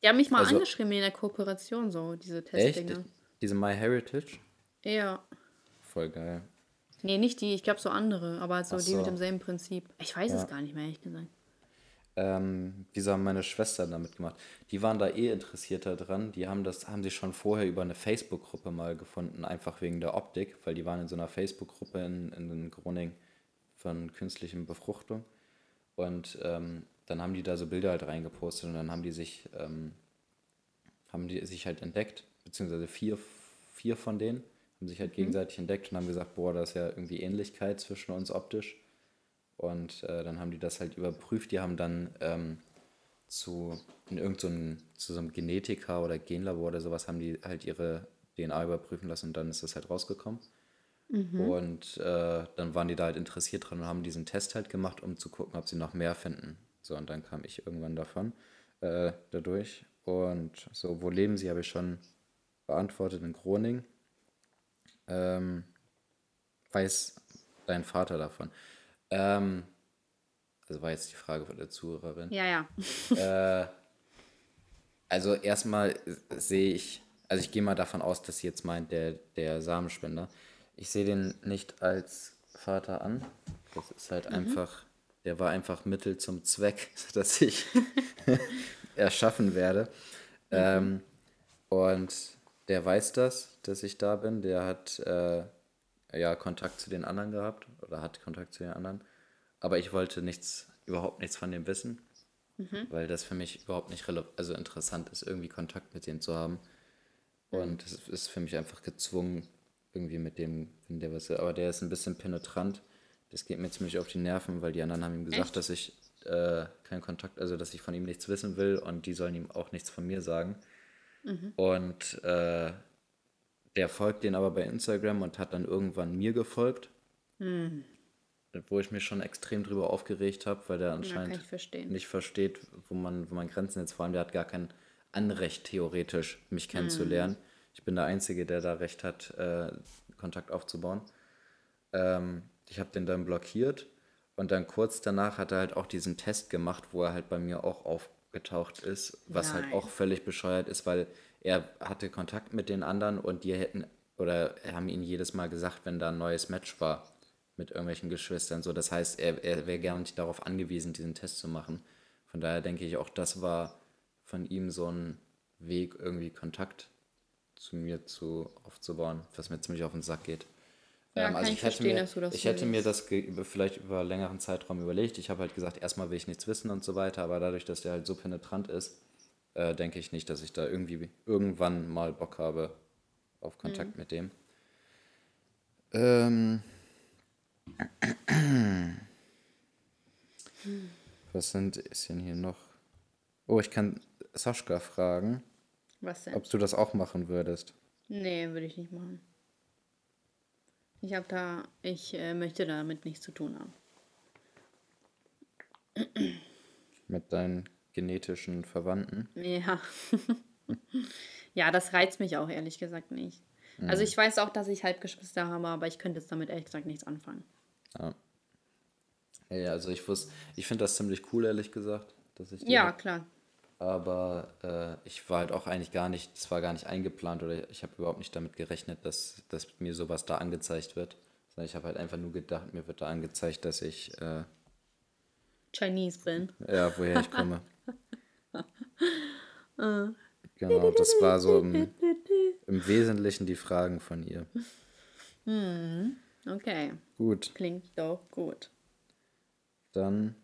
Die haben mich mal Also- angeschrieben in der Kooperation, so diese echt? Testdinger. Diese MyHeritage? Ja. Voll geil. Nee, nicht die, ich glaube so andere, aber so Ach die mit demselben Prinzip. Ich weiß Ja. es gar nicht mehr, ehrlich gesagt. Ähm, wieso haben meine Schwestern damit gemacht? Die waren da eh interessierter dran. Die haben das, haben sich schon vorher über eine Facebook-Gruppe mal gefunden, einfach wegen der Optik, weil die waren in so einer Facebook-Gruppe in, in Groningen von künstlichen Befruchtung. Und ähm, dann haben die da so Bilder halt reingepostet und dann haben die sich, ähm, haben die sich halt entdeckt, beziehungsweise vier, vier von denen haben sich halt gegenseitig entdeckt und haben gesagt, boah, da ist ja irgendwie Ähnlichkeit zwischen uns optisch. Und äh, dann haben die das halt überprüft. Die haben dann ähm, zu, in irgend so einem, zu so einem Genetiker oder Genlabor oder sowas, haben die halt ihre DNA überprüfen lassen und dann ist das halt rausgekommen. Und äh, dann waren die da halt interessiert dran und haben diesen Test halt gemacht, um zu gucken, ob sie noch mehr finden. So, und dann kam ich irgendwann davon, äh, dadurch. Und so, wo leben sie, habe ich schon beantwortet in Groningen. Ähm, weiß dein Vater davon? Ähm, also war jetzt die Frage von der Zuhörerin. Ja, ja. Äh, also erstmal sehe ich, also ich gehe mal davon aus, dass sie jetzt meint, der, der Samenspender. Ich sehe den nicht als Vater an. Das ist halt einfach, der war einfach Mittel zum Zweck, [LAUGHS] dass ich [LAUGHS] erschaffen werde. Ähm, und der weiß das, dass ich da bin. Der hat äh, ja Kontakt zu den anderen gehabt oder hat Kontakt zu den anderen. Aber ich wollte nichts, überhaupt nichts von dem wissen weil das für mich überhaupt nicht rele- also interessant ist, irgendwie Kontakt mit dem zu haben. Und es ist für mich einfach gezwungen, irgendwie mit dem, wenn der was, aber der ist ein bisschen penetrant. Das geht mir ziemlich auf die Nerven, weil die anderen haben ihm gesagt, Echt? dass ich äh, keinen Kontakt, also dass ich von ihm nichts wissen will und die sollen ihm auch nichts von mir sagen. Und äh, der folgt den aber bei Instagram und hat dann irgendwann mir gefolgt. Wo ich mich schon extrem drüber aufgeregt habe, weil der anscheinend nicht versteht, wo man, wo man Grenzen jetzt vor allem, der hat gar kein Anrecht theoretisch, mich kennenzulernen. Ich bin der Einzige, der da Recht hat, äh, Kontakt aufzubauen. Ähm, ich habe den dann blockiert und dann kurz danach hat er halt auch diesen Test gemacht, wo er halt bei mir auch aufgetaucht ist, was halt Nein. auch völlig bescheuert ist, weil er hatte Kontakt mit den anderen und die hätten oder haben ihn jedes Mal gesagt, wenn da ein neues Match war mit irgendwelchen Geschwistern. So, das heißt, er, er wäre gar nicht darauf angewiesen, diesen Test zu machen. Von daher denke ich, auch das war von ihm so ein Weg, irgendwie Kontakt zu mir zu aufzubauen, was mir ziemlich auf den Sack geht. Ja, Ähm, kann ich hätte verstehen, mir, ich hätte mir das vielleicht über längeren Zeitraum überlegt. Ich habe halt gesagt, erstmal will ich nichts wissen und so weiter, aber dadurch, dass der halt so penetrant ist, äh, denke ich nicht, dass ich da irgendwie irgendwann mal Bock habe auf Kontakt mit dem. Ähm, [CLEARS THROAT] was sind, ist denn hier noch? Oh, ich kann Sascha fragen, Was denn? ob du das auch machen würdest. Nee, würde ich nicht machen. Ich habe da, ich äh, möchte damit nichts zu tun haben. Mit deinen genetischen Verwandten. Ja. [LAUGHS] ja, das reizt mich auch ehrlich gesagt nicht. Also ich weiß auch, dass ich Halbgeschwister habe, aber ich könnte jetzt damit ehrlich gesagt nichts anfangen. Ja. Ja, also ich wusste, ich finde das ziemlich cool, ehrlich gesagt, dass ich Ja, klar. Aber äh, ich war halt auch eigentlich gar nicht, das war gar nicht eingeplant oder ich habe überhaupt nicht damit gerechnet, dass, dass mir sowas da angezeigt wird. Sondern ich habe halt einfach nur gedacht, mir wird da angezeigt, dass ich, äh, Chinese bin. ja, woher ich komme. [LAUGHS] genau, das war so im, im Wesentlichen die Fragen von ihr. Okay, Gut, klingt doch gut. dann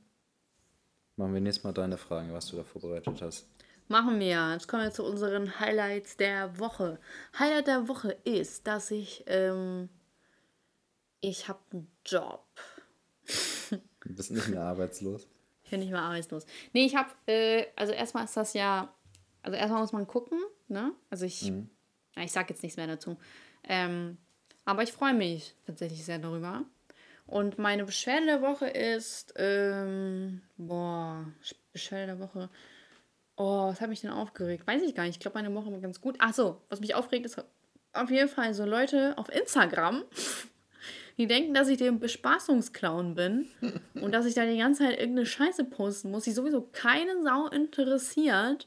machen wir nächstes Mal deine Fragen, was du da vorbereitet hast. Machen wir. Jetzt kommen wir zu unseren Highlights der Woche. Highlight der Woche ist, dass ich, ähm, ich habe einen Job. [LAUGHS] Du bist nicht mehr arbeitslos. Ich bin nicht mehr arbeitslos. Nee, ich habe, äh, also erstmal ist das ja, also erstmal muss man gucken, ne? Also ich, ja, ich sag jetzt nichts mehr dazu. Ähm, aber ich freue mich tatsächlich sehr darüber. Und meine Beschwerde der Woche ist, ähm, boah, Beschwerde der Woche. Oh, was hat mich denn aufgeregt? Weiß ich gar nicht. Ich glaube, meine Woche war ganz gut. Ach so, was mich aufregt, ist auf jeden Fall so Leute auf Instagram, [LAUGHS] die denken, dass ich der Bespaßungsclown bin [LAUGHS] und dass ich da die ganze Zeit irgendeine Scheiße posten muss, die sowieso keine Sau interessiert.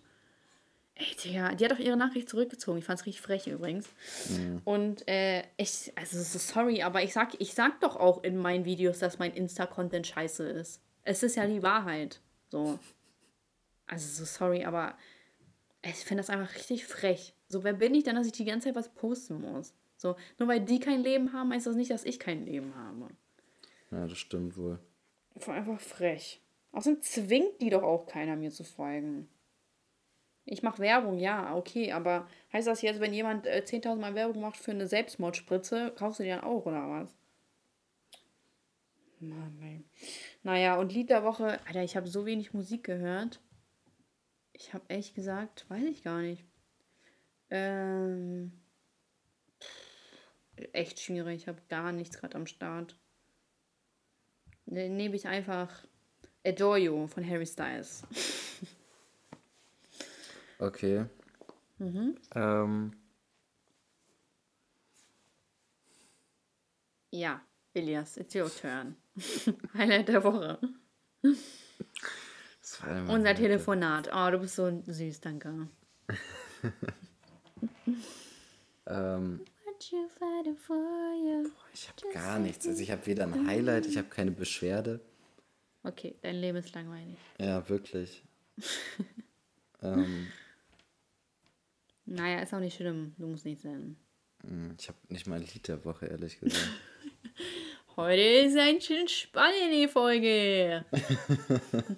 Ey, Digga, die hat auch ihre Nachricht zurückgezogen. Ich fand's richtig frech übrigens. Mhm. Und äh, ich, also so sorry, aber ich sag, ich sag doch auch in meinen Videos, dass mein Insta-Content scheiße ist. Es ist ja die Wahrheit. So. Also so sorry, aber ich finde das einfach richtig frech. So, wer bin ich denn, dass ich die ganze Zeit was posten muss? So, nur weil die kein Leben haben, heißt das nicht, dass ich kein Leben habe. Ja, das stimmt wohl. War einfach frech. Außerdem zwingt die doch auch keiner, mir zu folgen. Ich mache Werbung, ja, okay, aber heißt das jetzt, wenn jemand äh, 10.000 Mal Werbung macht für eine Selbstmordspritze, kaufst du die dann auch, oder was? Mann, ey. Naja, und Lied der Woche, Alter, ich habe so wenig Musik gehört. Ich habe echt gesagt, weiß ich gar nicht. Ähm, echt schwierig, ich habe gar nichts gerade am Start. Dann nehme ich einfach Adore You von Harry Styles. [LAUGHS] okay. Mhm. Ähm. Ja, Elias, it's your turn. [LAUGHS] Highlight der Woche. Unser Telefonat. Oh, du bist so süß, danke. ähm, ich habe gar nichts. Also ich habe weder ein Highlight, ich habe keine Beschwerde. Okay, dein Leben ist langweilig. Ja, wirklich. [LAUGHS] ähm, naja, ist auch nicht schlimm. Du musst nichts nennen. Hm, ich habe nicht mal ein Lied der Woche, ehrlich gesagt. [LAUGHS] Heute ist ein schön spannende Folge. [LAUGHS]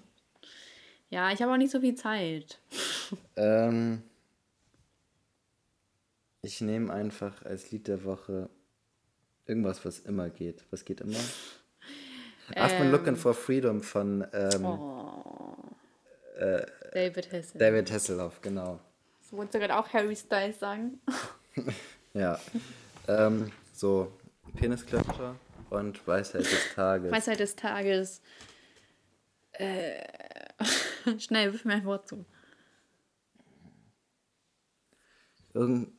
ja, ich habe auch nicht so viel Zeit. ähm, ich nehme einfach als Lied der Woche irgendwas, was immer geht. Was geht immer? [LAUGHS] I've been looking ähm. for freedom von ähm, oh. äh, David Hasselhoff. David Hasselhoff, genau. Du gerade auch Harry Styles sagen? [LAUGHS] ja. ähm, so, Penisklatscher und Weisheit des Tages. Weisheit des Tages. Äh, [LAUGHS] schnell, wirf mir ein Wort zu. Irgend,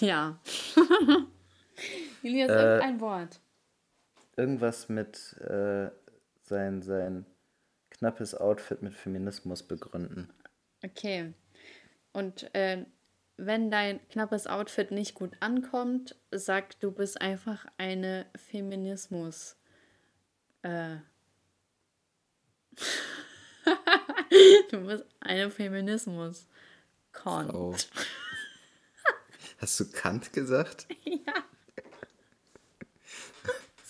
Ja. [LAUGHS] Elias, äh, ein Wort. Irgendwas mit äh, sein, sein knappes Outfit mit Feminismus begründen. Okay. Und äh, wenn dein knappes Outfit nicht gut ankommt, sag, du bist einfach eine Feminismus. Äh. [LAUGHS] du bist eine Feminismus. Kont. Oh. Hast du Kant gesagt? [LAUGHS] Ja.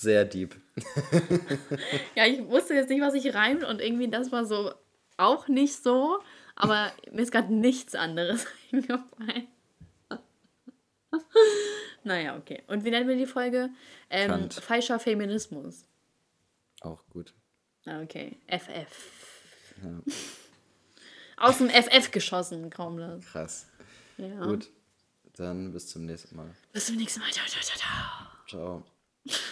Sehr deep. [LAUGHS] ja, ich wusste jetzt nicht, was ich reimt und irgendwie das war so auch nicht so, aber mir ist gerade nichts anderes [LAUGHS] eingefallen. [LAUGHS] naja, okay. Und wie nennen wir die Folge? Ähm, falscher Feminismus. Auch gut. Ah, okay. FF. Ja. Aus dem FF geschossen, kaum das. Krass. Ja. Gut. Dann bis zum nächsten Mal. Bis zum nächsten Mal. Ciao, ciao, ciao, ciao. Ciao.